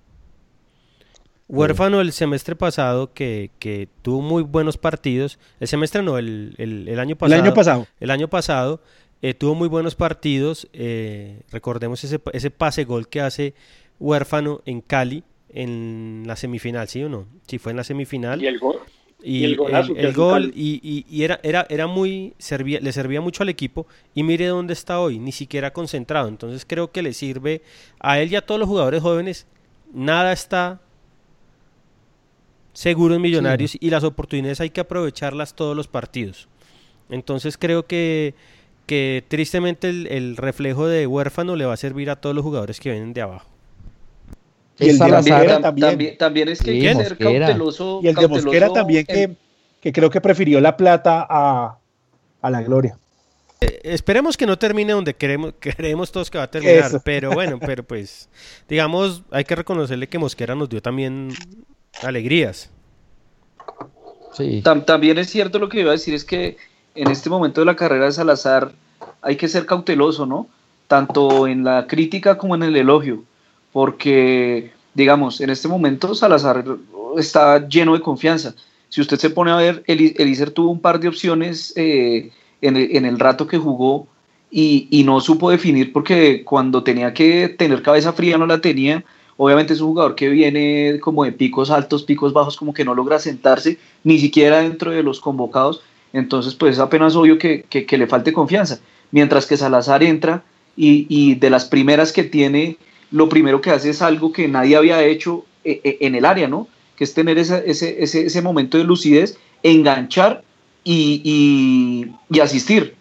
Huérfano el semestre pasado que, que tuvo muy buenos partidos. El semestre no, el, el- el año El pasado. año pasado. El año pasado eh, tuvo muy buenos partidos. eh, recordemos ese, ese pase gol que hace Huérfano en Cali en la semifinal, ¿sí o no? Sí, fue en la semifinal. Y el gol. Y, Y el el, golazo el gol, y, y- y era, era, era muy, servía, le servía mucho al equipo, y mire dónde está hoy, ni siquiera concentrado, entonces creo que le sirve a él y a todos los jugadores jóvenes, nada está seguro en Millonarios, y las oportunidades hay que aprovecharlas todos los partidos, entonces creo que, que tristemente el, el reflejo de huérfano le va a servir a todos los jugadores que vienen de abajo. Y el Salazar también. también, también es que hay que ser Mosquera. cauteloso. Y el de Mosquera también, en- que, que creo que prefirió la plata a, a la gloria. Eh, Esperemos que no termine donde queremos, creemos todos que va a terminar, Eso. pero bueno, pero pues, digamos, hay que reconocerle que Mosquera nos dio también alegrías. Sí. Tam- también es cierto lo que iba a decir, es que en este momento de la carrera de Salazar hay que ser cauteloso, ¿no? Tanto en la crítica como en el elogio, porque, digamos, en este momento Salazar está lleno de confianza. Si usted se pone a ver, Elícer tuvo un par de opciones eh, en, el, en el rato que jugó y, y no supo definir porque cuando tenía que tener cabeza fría no la tenía. Obviamente es un jugador que viene como de picos altos, picos bajos, como que no logra sentarse, ni siquiera dentro de los convocados. Entonces, pues es apenas obvio que, que- que le falte confianza. Mientras que Salazar entra y, y de las primeras que tiene, lo primero que hace es algo que nadie había hecho eh, eh, en el área, ¿no? Que es tener ese, ese, ese, ese momento de lucidez, enganchar y, y- y asistir.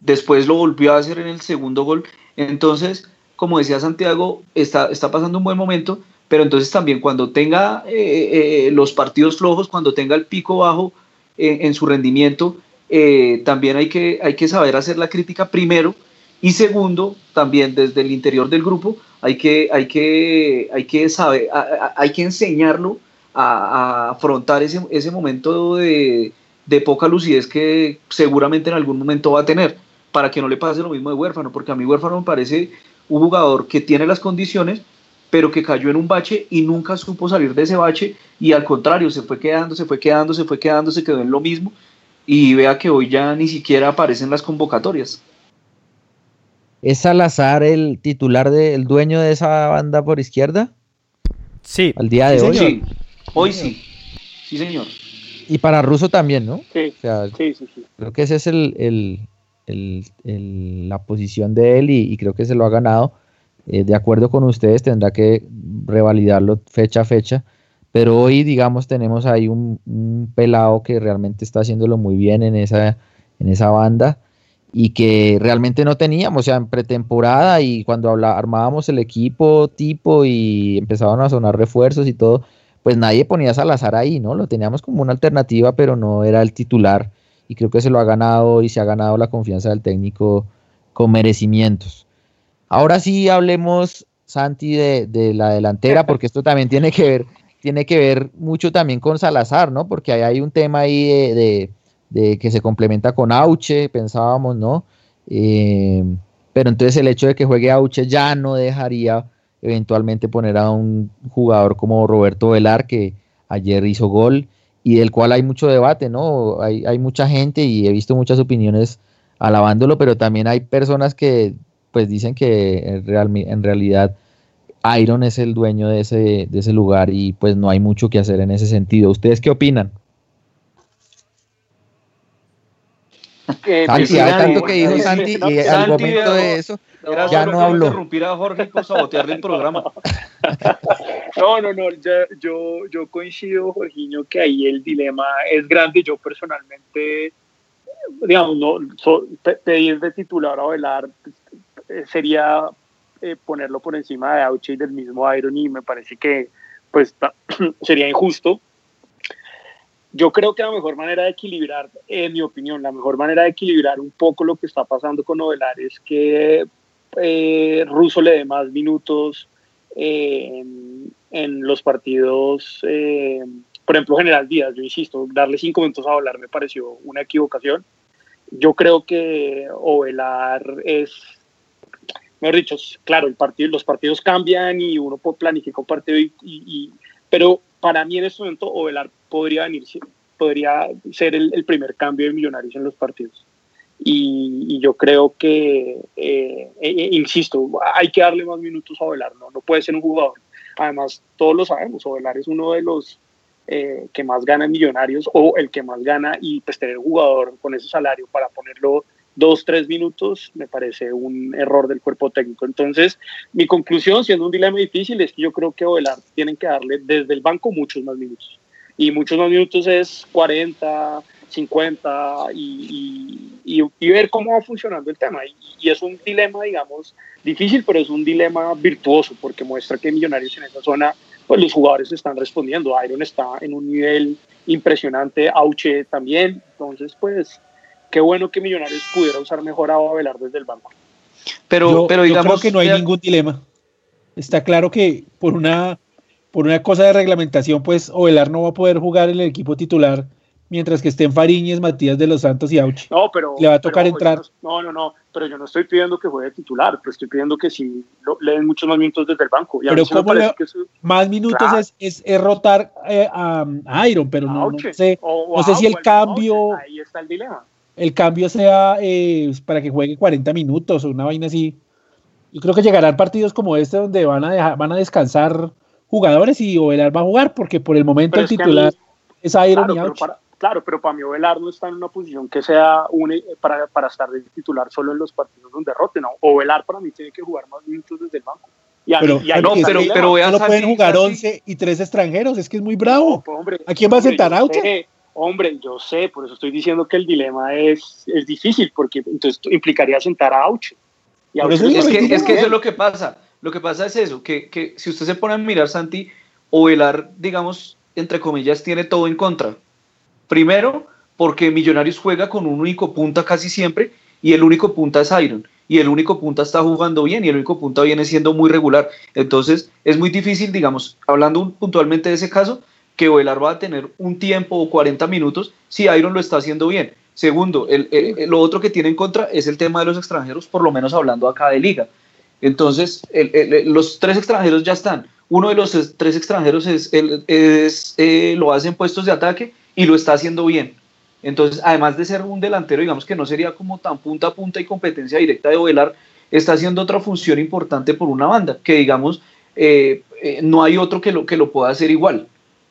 Después lo volvió a hacer en el segundo gol. Entonces, como decía Santiago, está, está pasando un buen momento, pero entonces también cuando tenga eh, eh, los partidos flojos, cuando tenga el pico bajo eh, en su rendimiento, eh, también hay que, hay que saber hacer la crítica primero y segundo, también desde el interior del grupo, hay que, hay que, hay que saber, hay que enseñarlo a, a afrontar ese, ese momento de, de poca lucidez que seguramente en algún momento va a tener, para que no le pase lo mismo de huérfano, porque a mí huérfano me parece un jugador que tiene las condiciones, pero que cayó en un bache y nunca supo salir de ese bache y al contrario, se fue quedando, se fue quedando, se fue quedando, se quedó en lo mismo y vea que hoy ya ni siquiera aparecen las convocatorias. ¿Es Salazar el titular del dueño de esa banda por izquierda Sí, al día de Sí, hoy? Sí, hoy sí, sí señor. Y para Russo también, ¿no? Sí, O sea, sí, sí, sí. creo que esa es el, el- la posición de él y, y creo que se lo ha ganado. eh, de acuerdo con ustedes, tendrá que revalidarlo fecha a fecha. Pero hoy, digamos, tenemos ahí un, un pelado que realmente está haciéndolo muy bien en esa, en esa banda y que realmente no teníamos, o sea, en pretemporada y cuando habla, armábamos el equipo tipo y empezaban a sonar refuerzos y todo, pues nadie ponía a Salazar ahí, ¿no? Lo teníamos como una alternativa, pero no era el titular y creo que se lo ha ganado y se ha ganado la confianza del técnico con merecimientos. Ahora sí hablemos, Santi, de, la delantera, porque esto también tiene que ver, tiene que ver mucho también con Salazar, ¿no? Porque ahí hay un tema ahí de que se complementa con Auche, pensábamos, ¿no? Eh, pero entonces el hecho de que juegue Auche ya no dejaría eventualmente poner a un jugador como Roberto Velar, que ayer hizo gol y del cual hay mucho debate, ¿no? Hay, hay mucha gente y he visto muchas opiniones alabándolo, pero también hay personas que pues dicen que en, real, en realidad Iron es el dueño de ese, de ese lugar y pues no hay mucho que hacer en ese sentido. ¿Ustedes qué opinan? Eh, Santi, hay tanto nadie- que dijo Santi y al Santi, momento de era- eso Era ya solo no habló. interrumpir a Jorge por sabotearle el programa. No, no, no, ya- yo, yo coincido, Jorginho, que ahí el dilema es grande. Yo personalmente, digamos, no, so- pe- pedir de titular a Velar eh, sería eh, ponerlo por encima de Auche y del mismo Iron y me parece que pues sería injusto. Yo creo que la mejor manera de equilibrar, en mi opinión, la mejor manera de equilibrar un poco lo que está pasando con Ovelar es que eh, Russo le dé más minutos eh, en, en los partidos, eh, por ejemplo, General Díaz, yo insisto, darle cinco minutos a Ovelar me pareció una equivocación. Yo creo que Ovelar es, mejor dicho, claro, el partido, los partidos cambian y uno puede planificar un partido, y, y- y- pero para mí en este momento Ovelar podría venir, podría ser el, el primer cambio de Millonarios en los partidos. Y, y yo creo que, eh, eh, insisto, hay que darle más minutos a Ovelar, ¿no? no puede ser un jugador. Además, todos lo sabemos, Ovelar es uno de los eh, que más gana en Millonarios o el que más gana y pues tener un jugador con ese salario para ponerlo dos, tres minutos me parece un error del cuerpo técnico. Entonces, mi conclusión, siendo un dilema difícil, es que yo creo que Ovelar tienen que darle desde el banco muchos más minutos. Y muchos más minutos es 40, 50 y, y- ver cómo va funcionando el tema. Y es un dilema, digamos, difícil, pero es un dilema virtuoso porque muestra que Millonarios en esa zona, pues los jugadores están respondiendo. Iron está en un nivel impresionante, Auche también. Entonces, pues, qué bueno que Millonarios pudiera usar mejor a Avelar desde el banco. Pero, yo, pero yo digamos. creo que no hay ningún dilema. Está claro que por una, por una cosa de reglamentación, pues Ovelar no va a poder jugar en el equipo titular mientras que estén Fariñez, Matías de los Santos y Auchi. No, pero. Le va a tocar pero, entrar. yo No, no, no. Pero yo no estoy pidiendo que juegue titular, pero estoy pidiendo que sí lo- le den muchos más minutos desde el banco. Y a Pero ¿cómo le- que eso- Más minutos Claro. es, es, es rotar eh, a, a Iron, pero no, sé, O- o no sé si el cambio, Ahí está el dilema. El cambio sea eh, para que juegue 40 minutos o una vaina así. Yo creo que llegarán partidos como este donde van a dejar, van a descansar jugadores y Ovelar va a jugar, porque por el momento Pero el es titular mí- es Iron Claro y pero, para, claro, pero para mí Ovelar no está en una posición que sea un, eh, para, para estar de titular solo en los partidos donde derroten. ¿no? Ovelar para mí tiene que jugar más minutos desde el banco. Y a- Pero, y ahí no, pero- pero Solo pueden jugar Santi. 11 y 3 extranjeros, es que es muy bravo. No, pues, hombre, ¿A quién va a sentar Auche? Hombre, yo sé, por eso estoy diciendo que el dilema es, es difícil, porque entonces implicaría sentar a Auche. Y Auche Es que, es que eso es lo que pasa. Lo que pasa es eso, que, que si usted se pone a mirar, Santi, Ovelar, digamos, entre comillas, tiene todo en contra. Primero, porque Millonarios juega con un único punta casi siempre, y el único punta es Iron. Y el único punta está jugando bien, y el único punta viene siendo muy regular. Entonces, es muy difícil, digamos, hablando un- puntualmente de ese caso, que Ovelar va a tener un tiempo o 40 minutos si Iron lo está haciendo bien. Segundo, lo otro que tiene en contra es el tema de los extranjeros, por lo menos hablando acá de liga. Entonces, los tres extranjeros ya están. Uno de los es- tres extranjeros es, es, eh, lo hace en puestos de ataque y lo está haciendo bien. Entonces, además de ser un delantero, digamos que no sería como tan punta a punta y competencia directa de Ovelar, está haciendo otra función importante por una banda, que digamos, eh, eh, no hay otro que lo, que lo pueda hacer igual,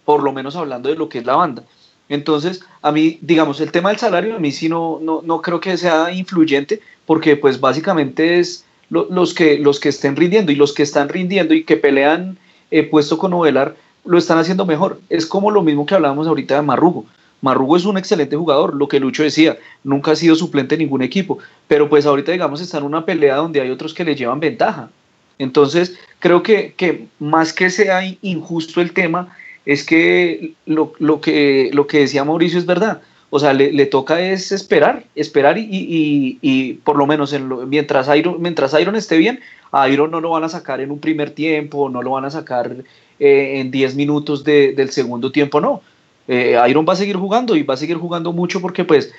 por lo menos hablando de lo que es la banda. Entonces, a mí, digamos, el tema del salario, a mí sí no, no, no creo que sea influyente, porque pues básicamente es lo- los, que, los que estén rindiendo y los que están rindiendo y que pelean eh, puesto con Ovelar lo están haciendo mejor. Es como lo mismo que hablábamos ahorita de Marrugo. Marrugo es un excelente jugador, lo que Lucho decía, nunca ha sido suplente en ningún equipo, pero pues ahorita digamos está en una pelea donde hay otros que le llevan ventaja. Entonces, creo que, que más que sea in- injusto el tema, es que lo, lo que lo que decía Mauricio es verdad. O sea, le, le toca es esperar, esperar y, y- y- por lo menos en lo- mientras, Iron, mientras Iron esté bien, a Iron no lo van a sacar en un primer tiempo, no lo van a sacar eh, en 10 minutos de- del segundo tiempo, no. Eh, Iron va a seguir jugando y va a seguir jugando mucho porque pues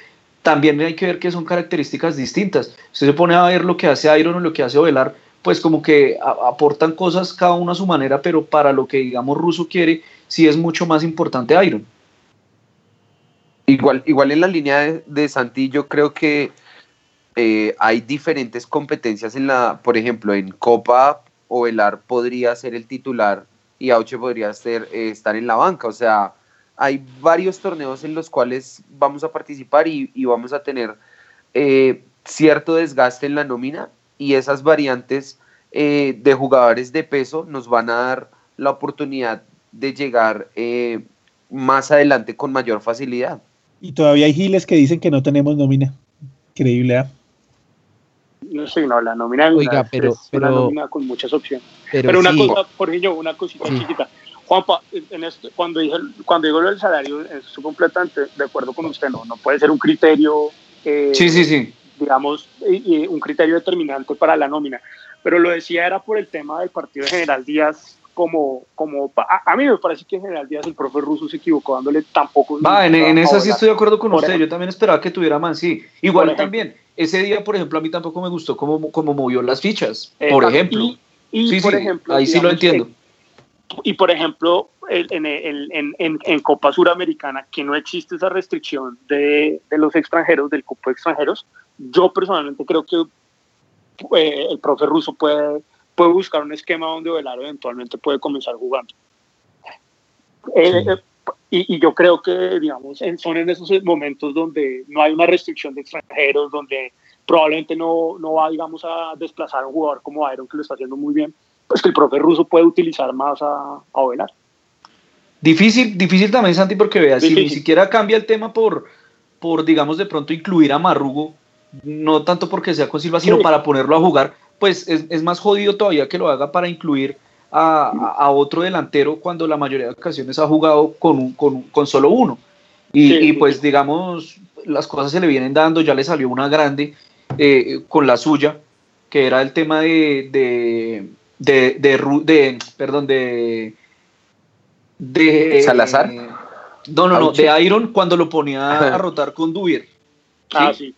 también hay que ver que son características distintas. Usted se pone a ver lo que hace Iron o lo que hace Ovelar, pues como que aportan cosas cada uno a su manera, pero para lo que digamos Russo quiere, sí es mucho más importante Iron. Igual, igual en la línea de, de Santi, yo creo que eh, hay diferentes competencias en la, por ejemplo, en Copa Ovelar podría ser el titular y Auche podría ser, eh, estar en la banca. O sea, hay varios torneos en los cuales vamos a participar y, y vamos a tener eh, cierto desgaste en la nómina y esas variantes de jugadores de peso nos van a dar la oportunidad de llegar eh, más adelante con mayor facilidad. Y todavía hay giles que dicen que no tenemos nómina. Increíble, ¿ah? No sé, no, la nómina Oiga, pero- es una pero- nómina con muchas opciones. Pero, Pero, una sí, cosa, por ejemplo, una cosita Sí. chiquita. Juanpa, en esto, cuando, dije, cuando digo lo del salario, estoy completamente de acuerdo con usted, no, no puede ser un criterio, eh, Sí, sí, sí. digamos, y- y un criterio determinante para la nómina. Pero lo decía era por el tema del partido de General Díaz, como, como a, a mí me parece que en General Díaz el profe ruso se equivocó dándole tampoco. Va, en, en esa sí estoy de acuerdo con usted. Yo también esperaba que tuviera Mansi. Igual Por ejemplo. también, ese día, por ejemplo, a mí tampoco me gustó cómo, cómo movió las fichas. Por ejemplo. Y, y sí, por sí, ejemplo, ahí sí lo entiendo. eh, y por ejemplo, en, en, en, en Copa Suramericana, que no existe esa restricción de, de los extranjeros, del cupo de extranjeros, yo personalmente creo que eh, el profe ruso puede, puede buscar un esquema donde Velar eventualmente puede comenzar jugando. Eh, eh, y, y yo creo que, digamos, son en esos momentos donde no hay una restricción de extranjeros, donde probablemente no, no va, digamos, a desplazar a un jugador como Iron, que lo está haciendo muy bien, pues que el profe ruso puede utilizar más a, a Velar. Difícil, difícil también, Santi, porque vea, si ni siquiera cambia el tema por, por, digamos, de pronto incluir a Marrugo, no tanto porque sea con Silva, sino Sí. para ponerlo a jugar, pues es, es más jodido todavía que lo haga para incluir a, otro delantero cuando la mayoría de ocasiones ha jugado con, un- con, solo uno. Y, Sí, y, sí, pues sí. digamos, las cosas se le vienen dando, ya le salió una grande eh, con la suya, que era el tema de, de, de, de perdón, de, de ¿Salazar? No, no, no, Auche. de Iron cuando lo ponía a rotar con Dubier. Ah, sí,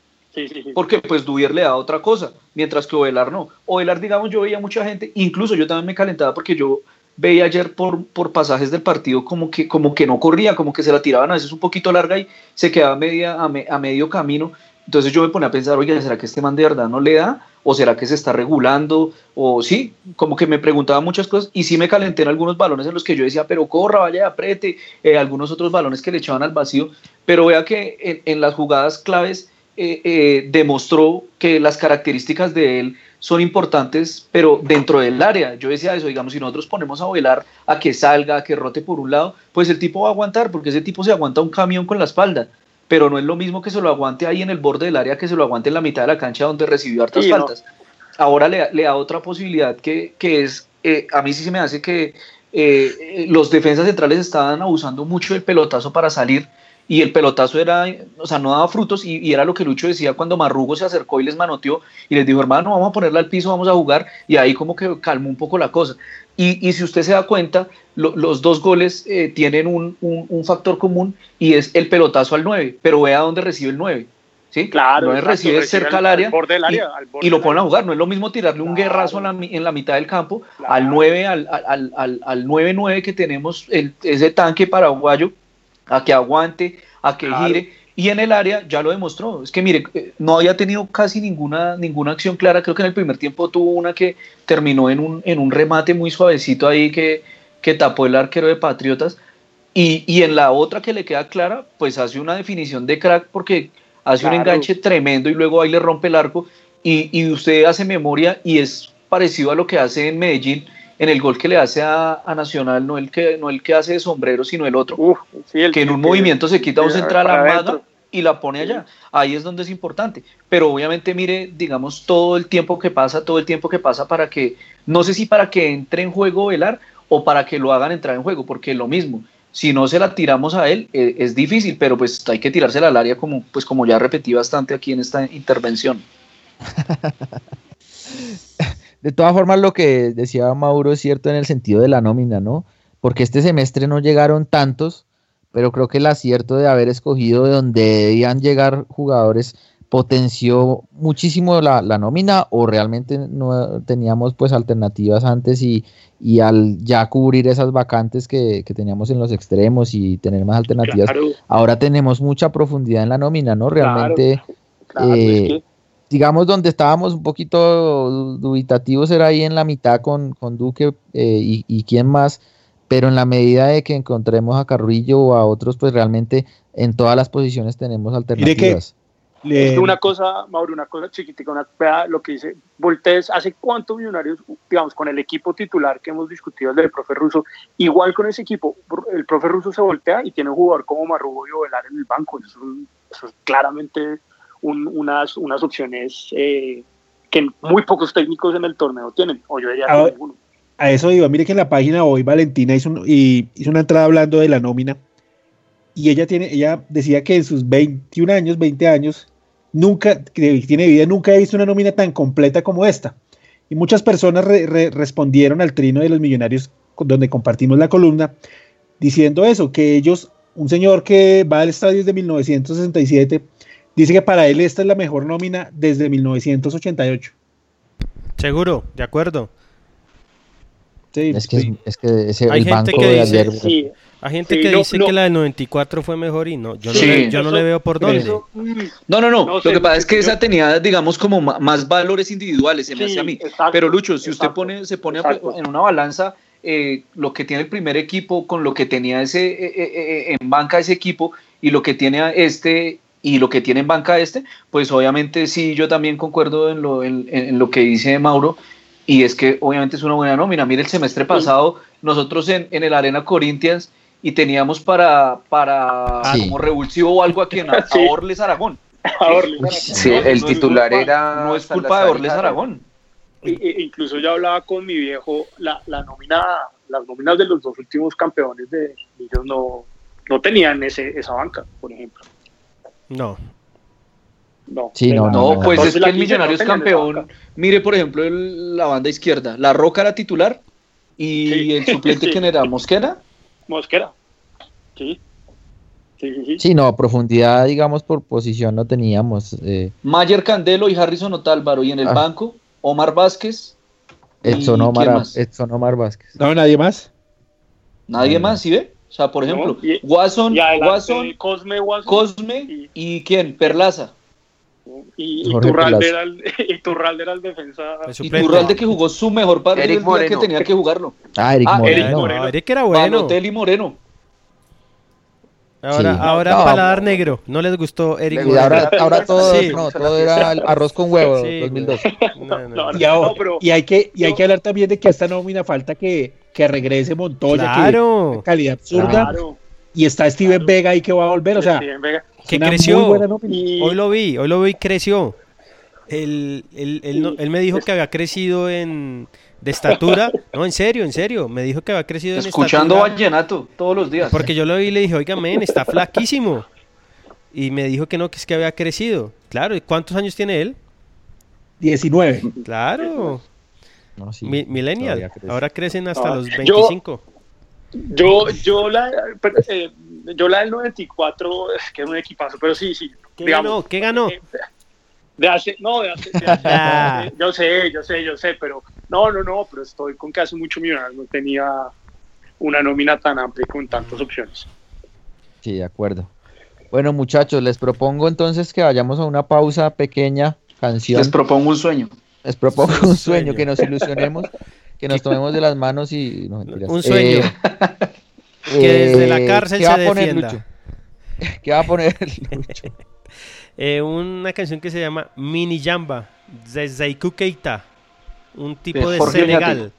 Porque pues Dubier le da otra cosa, mientras que Ovelar no. Ovelar, digamos, yo veía mucha gente, incluso yo también me calentaba porque yo veía ayer por, por pasajes del partido como que, como que no corría, como que se la tiraban a veces un poquito larga y se quedaba media, a, me- a medio camino. Entonces yo me ponía a pensar, oye, ¿será que este man de verdad no le da? ¿O será que se está regulando? O sí, como que me preguntaba muchas cosas y sí me calenté en algunos balones en los que yo decía, pero corra, vaya, apriete, eh, algunos otros balones que le echaban al vacío. Pero vea que en, en las jugadas claves eh, eh, demostró que las características de él son importantes, pero dentro del área. Yo decía eso, digamos, si nosotros ponemos a velar a que salga, a que rote por un lado, pues el tipo va a aguantar, porque ese tipo se aguanta un camión con la espalda. Pero no es lo mismo que se lo aguante ahí en el borde del área que se lo aguante en la mitad de la cancha donde recibió hartas Sí, no. faltas. Ahora le, le da otra posibilidad que, que es, eh, a mí sí se me hace que eh, los defensas centrales estaban abusando mucho del pelotazo para salir y el pelotazo era, o sea, no daba frutos y, y era lo que Lucho decía cuando Marrugo se acercó y les manoteó y les dijo, hermano, vamos a ponerla al piso, vamos a jugar y ahí como que calmó un poco la cosa. Y, y si usted se da cuenta, lo- los dos goles eh, tienen un, un- un factor común y es el pelotazo al 9, pero vea dónde recibe el 9. ¿sí? Claro, no es recibe recibe cerca al- área, al borde del y- área, borde y, lo ponen a jugar. No es lo mismo tirarle un Claro. guerrazo en la, en la mitad del campo Claro. al 9, al, al, al, al 9-9 que tenemos, el, ese tanque paraguayo, a que aguante, a que Claro. gire. Y en el área ya lo demostró. Es que mire, eh, no había tenido casi ninguna, ninguna acción clara. Creo que en el primer tiempo tuvo una que terminó en un, en un remate muy suavecito ahí que, que tapó el arquero de Patriotas. Y, y en la otra que le queda clara, pues hace una definición de crack porque hace un enganche tremendo y luego ahí le rompe el arco. y, y usted hace memoria y es parecido a lo que hace en Medellín en el gol que le hace a, a Nacional, no el que no el que hace de sombrero, sino el otro, Uf, sí, el- que en un que- movimiento se quita un central adentro. y la pone allá. Ahí es donde es importante. Pero obviamente mire, digamos, todo el tiempo que pasa, todo el tiempo que pasa para que, no sé si para que entre en juego Velar o para que lo hagan entrar en juego, porque lo mismo. Si no se la tiramos a él, eh, es difícil, pero pues hay que tirársela al área como, pues como ya repetí bastante aquí en esta intervención. De todas formas, lo que decía Mauro es cierto en el sentido de la nómina, ¿no? Porque este semestre no llegaron tantos, pero creo que el acierto de haber escogido de donde debían llegar jugadores potenció muchísimo la, la nómina o realmente no teníamos pues alternativas antes y, y al ya cubrir esas vacantes que, que teníamos en los extremos y tener más alternativas, Claro, ahora tenemos mucha profundidad en la nómina, ¿no? Realmente... claro, eh, es que- digamos, donde estábamos un poquito du- dubitativos era ahí en la mitad con, con Duque eh, y, y quién más, pero en la medida de que encontremos a Carrillo o a otros, pues realmente en todas las posiciones tenemos alternativas. Le- una cosa, Mauro, una cosa chiquitica, una, lo que dice Voltés, ¿hace cuántos millonarios, digamos, con el equipo titular que hemos discutido, el del profe Russo, igual con ese equipo, el profe Russo se voltea y tiene un jugador como Marrubo y Ovelar en el banco, eso, es un- eso es claramente un- unas, unas opciones eh, que muy pocos técnicos en el torneo tienen, o yo diría que Ah, ninguno. a eso iba. Mire que en la página hoy Valentina hizo, un- y hizo una entrada hablando de la nómina y ella tiene, ella decía que en sus 21 años, 20 años, nunca, que tiene vida, nunca he visto una nómina tan completa como esta. Y muchas personas re- re- respondieron al trino de los millonarios donde compartimos la columna diciendo eso, que ellos, un señor que va al estadio desde 1967, dice que para él esta es la mejor nómina desde 1988. Seguro, de acuerdo. Sí, Es que, sí. es que ese, Hay el gente banco que de dice- ayer... Sí, Hay gente Sí, que no, dice no. que la del 94 fue mejor y no, yo no, Sí. le, yo no Eso- le veo por dónde. eso, mm, No, no, no. No lo sé, que pasa es que yo- esa tenía, digamos, como más valores individuales, se me hace a mí. exacto, Pero Lucho, si usted pone, se pone exacto. en una balanza eh, lo que tiene el primer equipo con lo que tenía ese eh, eh, en banca ese equipo y lo que tiene a este y lo que tiene en banca este, pues obviamente sí, yo también concuerdo en lo, en, en lo que dice Mauro. Y es que obviamente es una buena nómina. Mire, el semestre pasado nosotros en, en el Arena Corinthians y teníamos para, para Sí. como revulsivo o algo aquí en a, a Sí. Orles Aragón. a Orly. Sí, No, el no titular culpa- era No es culpa de Orles. Aragón. I- i- incluso yo hablaba con mi viejo, la, la nómina, las nóminas de los dos últimos campeones de ellos no, no tenían ese, esa banca, por ejemplo. No. No, Sí, no, la- No, no, pues es que el quince Millonarios no campeón. Mire, por ejemplo, el- la banda izquierda. La Roca era titular y Sí. el suplente Sí. quién era Mosquera. Mosquera. Sí. Sí, sí, sí. Sí, no, profundidad, digamos, por posición no teníamos. eh, Mayer Candelo y Harrison Otálvaro. Y en el Ah. banco, Omar Vázquez. Edson ¿Y Omar, quién más? Edson Omar Vázquez. No, nadie más. Nadie No. más, ¿sí ve? O sea, por No, ejemplo, y- Watson, Y adelante, Watson, Cosme, Watson Cosme y, y quién? Perlaza. y, y Turralde era el, y Turralde era el defensa. Y. Turralde que jugó su mejor partido Eric el día que tenía que jugarlo. Ah, Eric Ah, Moreno. Eric No, Moreno. Eric era bueno. Moreno. Ahora, Sí. ahora No. paladar negro. No les gustó Eric Y ahora, ahora todo, Sí. no, todo era arroz con huevo, Sí, 2012. No, no, No, no. Y, ahora- hay que y hay yo- que hablar también de que a esta nómina falta que, que regrese Montoya, que Claro. calidad absurda, Claro. y está Steven Vega ahí que va a volver, o sea. Que creció. Hoy lo vi, hoy lo vi, creció. Él, él- él no- él me dijo que había crecido en de estatura. No, en serio, en serio. Me dijo que había crecido en Escuchando estatura. vallenato todos los días. Porque yo lo vi y le dije, oiga, men, está flaquísimo. Y me dijo que no, que es que había crecido. Claro, ¿y cuántos años tiene él? 19. Claro, No, sí, mi- millennial. crece. Ahora crecen hasta Ah, los yo- 25. Yo, yo la, eh, yo la del 94, es que es un equipazo, pero sí, sí. ¿Qué digamos, ganó? ¿Qué ganó? eh, De hace, no, de hace, de hace- Ah. yo sé, yo sé, yo sé, pero no, no, no, pero estoy con que hace mucho millonarios no tenía una nómina tan amplia y con tantas opciones. Sí, de acuerdo. Bueno, muchachos, les propongo entonces que vayamos a una pausa pequeña, canción. Les propongo un sueño. Les propongo Un sueño. que nos ilusionemos, que nos tomemos de las manos y... no. Un sueño. Eh, Que desde la eh, cárcel ¿qué se va a poner defienda. Lucho? ¿Qué va a poner Lucho? Eh, una canción que se llama Mini Jamba de Zaiku Keita, un tipo De Senegal. Oñate.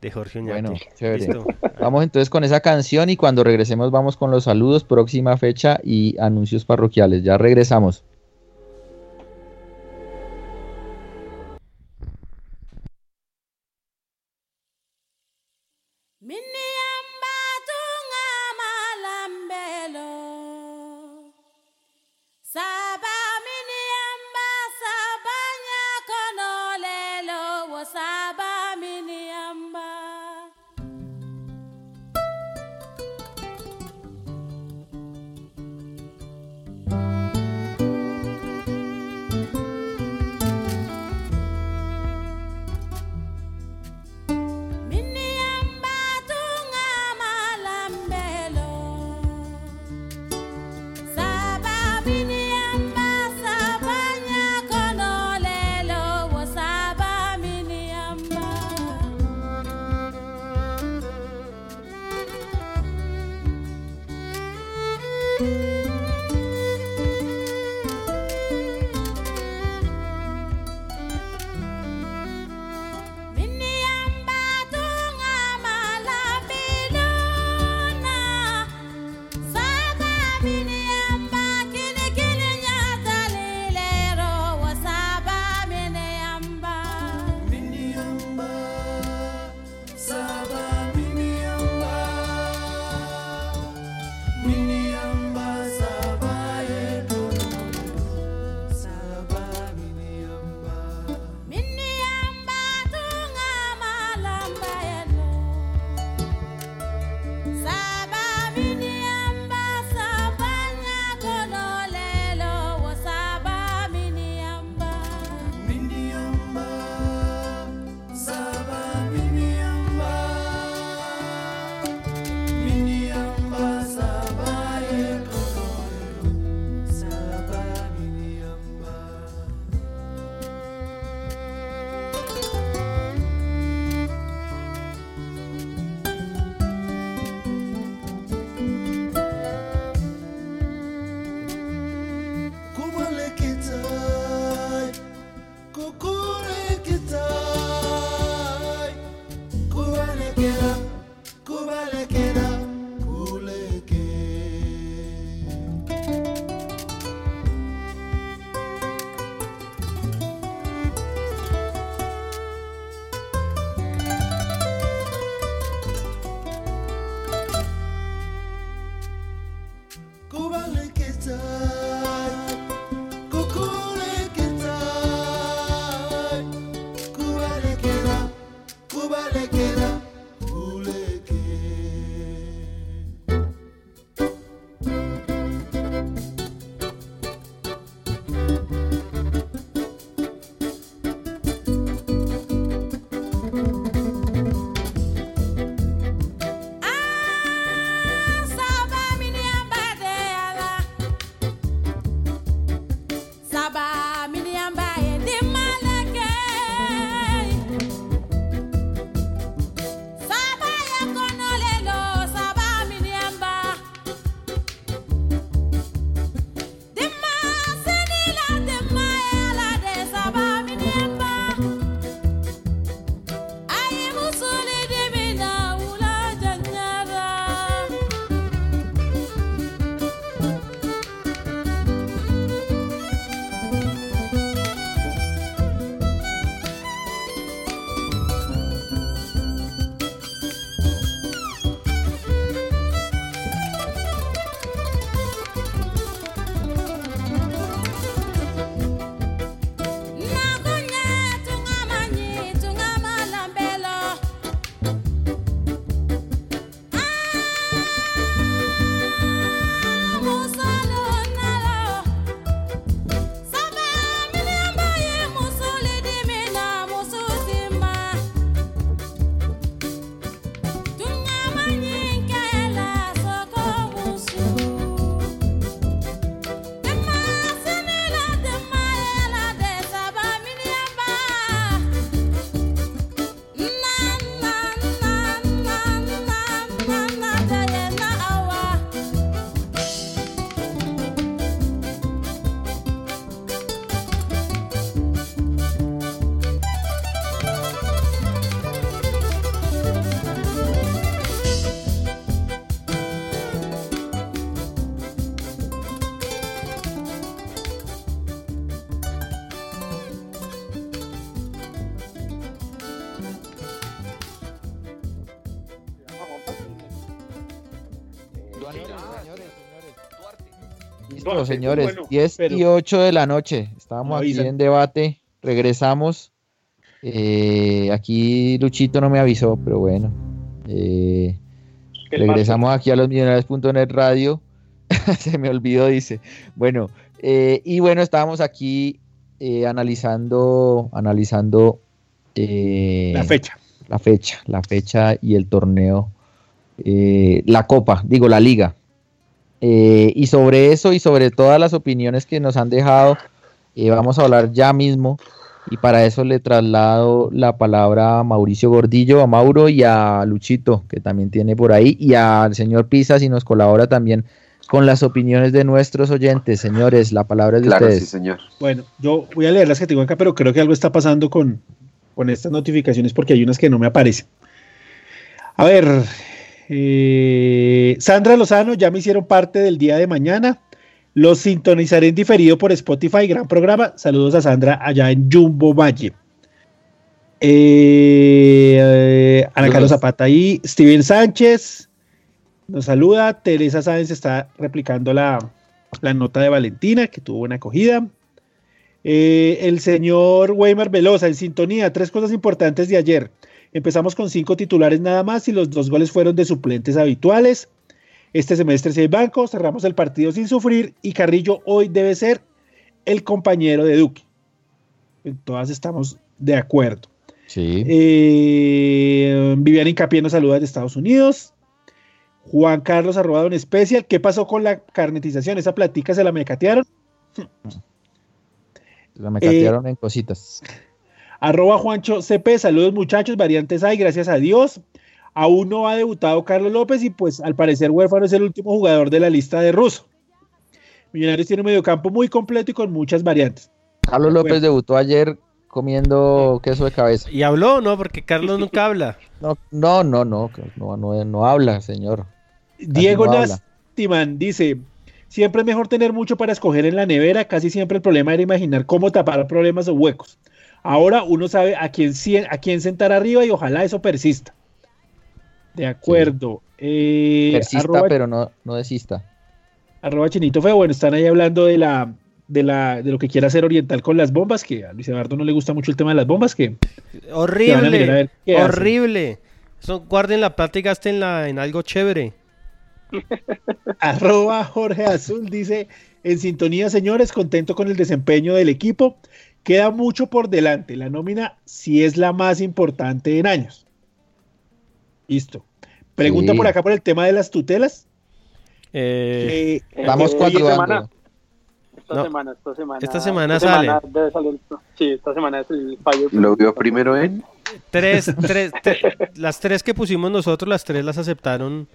De Jorge Oñate. Bueno, chévere. Listo. Vamos entonces con esa canción y cuando regresemos vamos con los saludos, próxima fecha y anuncios parroquiales. Ya regresamos. Listo, señores, bueno, 10 pero- y 8 de la noche. Estábamos No aquí en debate. Regresamos. Eh, aquí Luchito no me avisó, pero bueno. Eh, regresamos aquí a los millonarios.net radio. Se me olvidó, dice. Bueno, eh, y bueno, estábamos aquí analizando, analizando La fecha. la fecha, la fecha y el torneo, la copa, digo, la liga. Eh, y sobre eso y sobre todas las opiniones que nos han dejado, eh, vamos a hablar ya mismo. Y para eso le traslado la palabra a Mauricio Gordillo, a Mauro y a Luchito, que también tiene por ahí, y al señor Pisa, si nos colabora también con las opiniones de nuestros oyentes. Señores, la palabra es de Claro, sí, ustedes. señor. Bueno, yo voy a leer las que tengo acá, pero creo que algo está pasando con, con estas notificaciones porque hay unas que no me aparecen. A ver, eh, Sandra Lozano, ya me hicieron parte del día de mañana. Los sintonizaré en diferido por Spotify, gran programa. Saludos a Sandra allá en Jumbo Valle. Eh, eh, Ana Carlos Zapata ahí, Steven Sánchez nos saluda. Teresa Sáenz está replicando la, la nota de Valentina, que tuvo buena acogida. Eh, el señor Weimar Velosa en sintonía, tres cosas importantes de ayer. Empezamos con cinco titulares nada más y los dos goles fueron de suplentes habituales. Este semestre si hay banco, cerramos el partido sin sufrir y Carrillo hoy debe ser el compañero de Duque. En todas estamos de acuerdo. Sí. Eh, Viviana Incapié nos saluda de Estados Unidos. Juan Carlos arroba Don Especial. ¿Qué pasó con la carnetización? ¿Esa platica se la mecatearon? La me catearon en cositas. Arroba Juancho CP, saludos muchachos, variantes hay, gracias a Dios. Aún no ha debutado Carlos López y pues al parecer Huérfano es el último jugador de la lista de Russo. Millonarios tiene un mediocampo muy completo y con muchas variantes. Carlos López debutó ayer comiendo queso de cabeza. ¿Y habló no? Porque Carlos nunca habla. No, no, no, no, no, no, no habla, señor. Diego no. Nastiman dice, siempre es mejor tener mucho para escoger en la nevera, casi siempre el problema era imaginar cómo tapar problemas o huecos. Ahora uno sabe a quién, a quién sentar arriba y ojalá eso persista. De acuerdo. Eh, Persista, arroba- pero no, no desista. arroba Chinito Feo, bueno, están ahí hablando de la de la de lo que quiere hacer Oriental con las bombas, que a Luis Eduardo no le gusta mucho el tema de las bombas, que Que van a mirar a Horrible. Horrible. Eso, guarden la plata y gastenla en algo chévere. arroba Jorge Azul dice, en sintonía señores, contento con el desempeño del equipo, queda mucho por delante, la nómina sí es la más importante en años. Listo. Pregunta Sí. por acá por el tema de las tutelas. Eh, que- Vamos Eh, cultivando. esta semana, esta No. semana, esta semana. Esta semana sale. debe salir- sí, esta semana es el fallo. Lo vio primero en. tres, tres, te- las tres que pusimos nosotros, las tres las aceptaron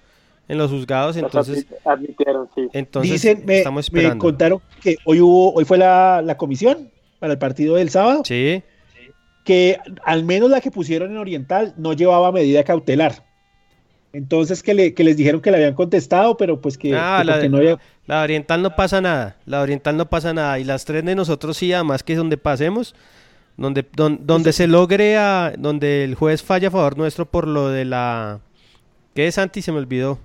en los juzgados, Las entonces, admi- admitieron, sí. entonces Dicen, me, estamos me contaron que hoy hubo, hoy fue la, la comisión para el partido del sábado. Sí, que al menos la que pusieron en Oriental no llevaba medida cautelar. Entonces que, le, que les dijeron que le habían contestado, pero pues que, Ah, que la de- no había... la oriental no pasa nada, la oriental no pasa nada, y las tres de nosotros sí, además que es donde pasemos, donde, don- donde se logre, a- donde el juez falla a favor nuestro por lo de la... ¿Qué es, Santi? Se me olvidó.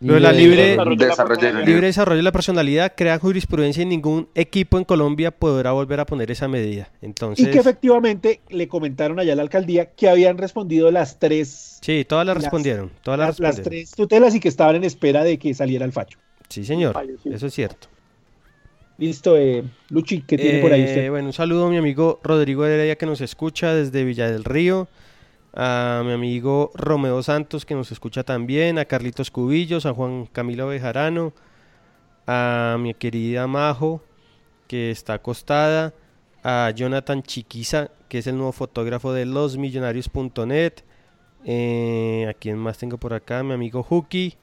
Lo de la libre, Desarrollo de la libre desarrollo de la personalidad crea jurisprudencia y ningún equipo en Colombia podrá volver a poner esa medida. Entonces, Y que efectivamente le comentaron allá a la alcaldía que habían respondido las tres, sí, todas las las- respondieron, todas las las, tres tutelas y que estaban en espera de que saliera el facho. Sí, señor, Fallo, sí. eso es cierto. Listo, eh, Luchi, ¿qué tiene por ahí Eh, usted? Bueno, un saludo a mi amigo Rodrigo Heredia que nos escucha desde Villa del Río, a mi amigo Romeo Santos que nos escucha también, a Carlitos Cubillos, a Juan Camilo Bejarano, a mi querida Majo que está acostada, a Jonathan Chiquiza que es el nuevo fotógrafo de losmillonarios.net, eh, a quien más tengo por acá, a mi amigo Huki,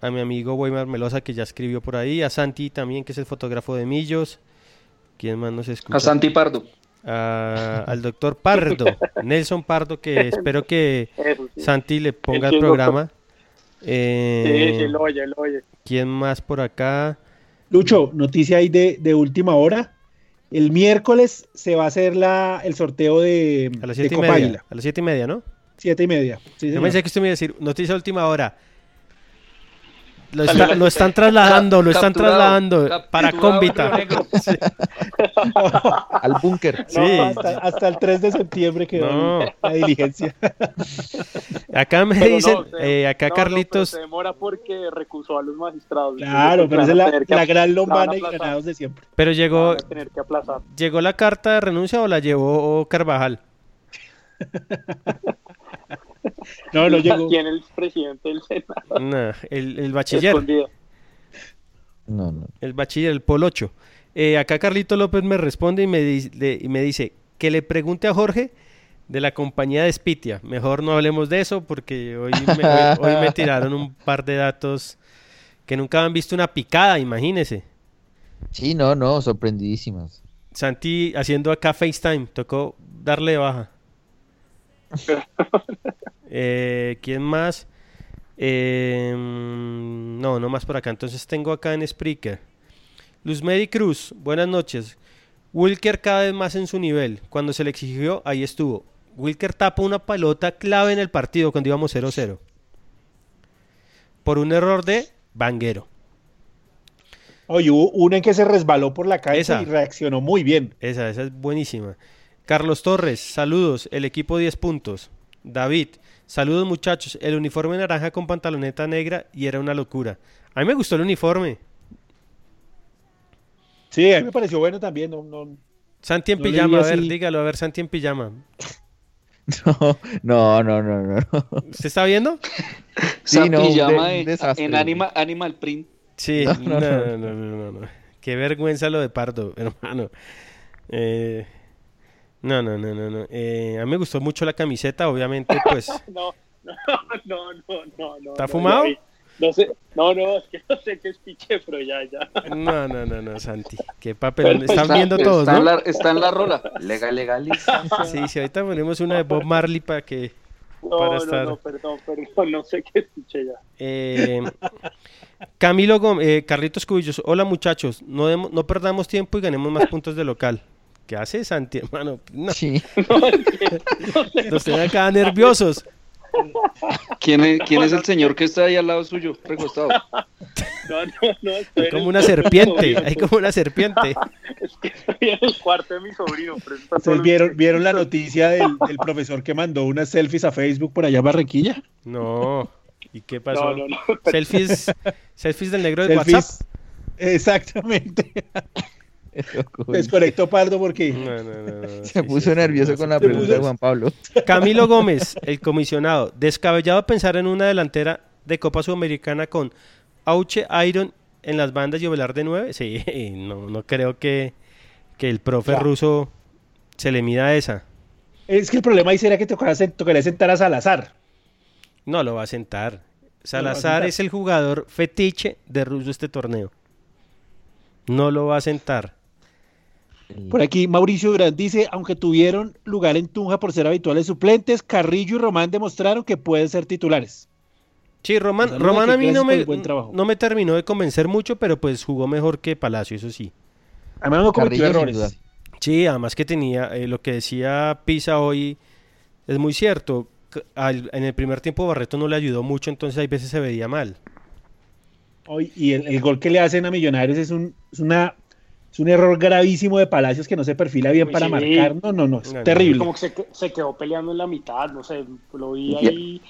a mi amigo Weimar Melosa que ya escribió por ahí, a Santi también que es el fotógrafo de Millos. ¿Quién más nos escucha? A Santi Pardo. A- al doctor Pardo, Nelson Pardo, que espero que sí. Santi le ponga Sí, el sí, programa. Sí, Eh, sí, lo oye, lo oye. ¿Quién más por acá? Lucho, noticia ahí de, de última hora. El miércoles se va a hacer la, el sorteo de, A las de siete y Copa media. Águila. A las siete y media, ¿no? Siete y media. Sí, Yo señor. pensé que usted me iba a decir, noticia de última hora. Lo, está- lo están trasladando, lo están Capturado, trasladando para Cómbita. Sí. Al búnker. Sí. No, hasta, hasta el 3 de septiembre quedó No. la diligencia. Acá me Pero dicen, no, se- eh, acá Carlitos, se demora porque recusó a los magistrados. Claro, pero esa es la, que- la gran lombana y granados de siempre. pero llegó, tener que llegó la carta de renuncia o la llevó Carvajal. No, no llegó. ¿Quién es el presidente del Senado? Nah, el, el bachiller, Escondido. No, no. el bachiller, el polocho. Eh, acá Carlito López me responde y me, di- y me dice que le pregunte a Jorge de la compañía de Spitia. Mejor no hablemos de eso porque hoy me, hoy- hoy me tiraron un par de datos que nunca han visto una picada, imagínese. Sí, no, no, sorprendidísimas. Santi haciendo acá FaceTime, tocó darle de baja. Eh, ¿Quién más? Eh, mm, no, no más por acá. Entonces tengo acá en Spreaker. Luz Mary Cruz, buenas noches. Wilker cada vez más en su nivel. Cuando se le exigió, ahí estuvo. Wilker tapa una pelota clave en el partido cuando íbamos 0-0. Por un error de Vanguero. Oye, hubo una en que se resbaló por la Esa. y reaccionó muy bien. Esa, esa es buenísima. Carlos Torres, saludos. El equipo 10 puntos. David, saludos muchachos. El uniforme naranja con pantaloneta negra y era una locura. A mí me gustó el uniforme. Sí, a mí me pareció bueno también. No, no, Santi en pijama, a ver, así. dígalo, a ver, Santi en pijama. No, no, no, no, no. ¿Usted está viendo? Sí, no, pijama de- desastre. en anima, Animal Print. Sí, No, no, no, no, no. no, no, no, no. Qué vergüenza lo de Pardo, hermano. Eh, no, no, no, no, no. Eh, a mí me gustó mucho la camiseta, obviamente, pues. No, no, no, no, no, no. ¿Está no, fumado? ya. No sé, no, no, es que no sé qué es piche, pero ya, ya. No, no, no, no, Santi. Qué papel. Están Está- viendo todos, está en ¿no? la- está en la rola. Legal, legaliza. Sí, sí, ahorita ponemos una de Bob Marley para que. No, Para no, estar- no, perdón, perdón, no sé qué es piche ya. Eh, Camilo Gómez, eh, Carlitos Cubillos, hola muchachos, no, demo- no perdamos tiempo y ganemos más puntos de local. ¿Qué hace Santi, hermano? No, Sí. nos tienen acá nerviosos. ¿Quién es, quién es el señor que está ahí al lado suyo, recostado? No, no, no, estoy Hay como una serpiente, hay como una serpiente. Es que estoy en el cuarto de mi sobrino, pero está ¿Ustedes solo- vieron, vieron la noticia del, del profesor que mandó unas selfies a Facebook por allá en Barranquilla? No, ¿y qué pasó? No, no, no. Selfies, selfies del negro de WhatsApp. Selfies. Exactamente. Desconectó Pardo porque No, no, no, no, Se sí, puso sí, nervioso sí, con la pregunta de Juan Pablo. Camilo Gómez, el comisionado. Descabellado pensar en una delantera de Copa Sudamericana con Auche, Iron en las bandas y Ovelar de 9. Sí, no, no creo que, que el profe Ya. ruso se le mida a esa. es que el problema ahí sería que tocaría, sen- tocaría sentar a Salazar. No lo va a sentar. No a Salazar sentar. es el jugador fetiche de ruso este torneo. No lo va a sentar. Por aquí Mauricio Durán dice, aunque tuvieron lugar en Tunja por ser habituales suplentes, Carrillo y Román demostraron que pueden ser titulares. Sí, Román, Saludos, Román a mí no me, no me terminó de convencer mucho, pero pues jugó mejor que Palacio, eso sí. Además no cometió errores. Sí, además que tenía, eh, lo que decía Pisa hoy es muy cierto. Al- en el primer tiempo Barreto no le ayudó mucho, entonces hay veces se veía mal. Hoy- y el, el gol que le hacen a Millonarios es un, es una, es un error gravísimo de Palacios que no se perfila bien Uy, para sí. marcar. No, no, no, es No, no, terrible. Como que se, se quedó peleando en la mitad, no sé, lo vi ahí.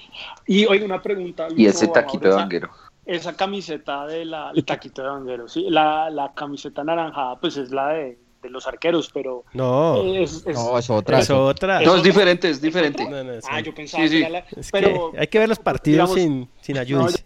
Y oiga, una pregunta. Y ese taquito de banguero. Esa camiseta de la, el taquito de banguero, sí, la, la camiseta anaranjada, pues es la de, de los arqueros, pero No, es, es- No, es otra. es otra. No, es diferente, es diferente. No, no, es- Ah, yo pensaba Sí, sí. que era la, es pero que hay que ver los partidos digamos, sin, sin ayudas.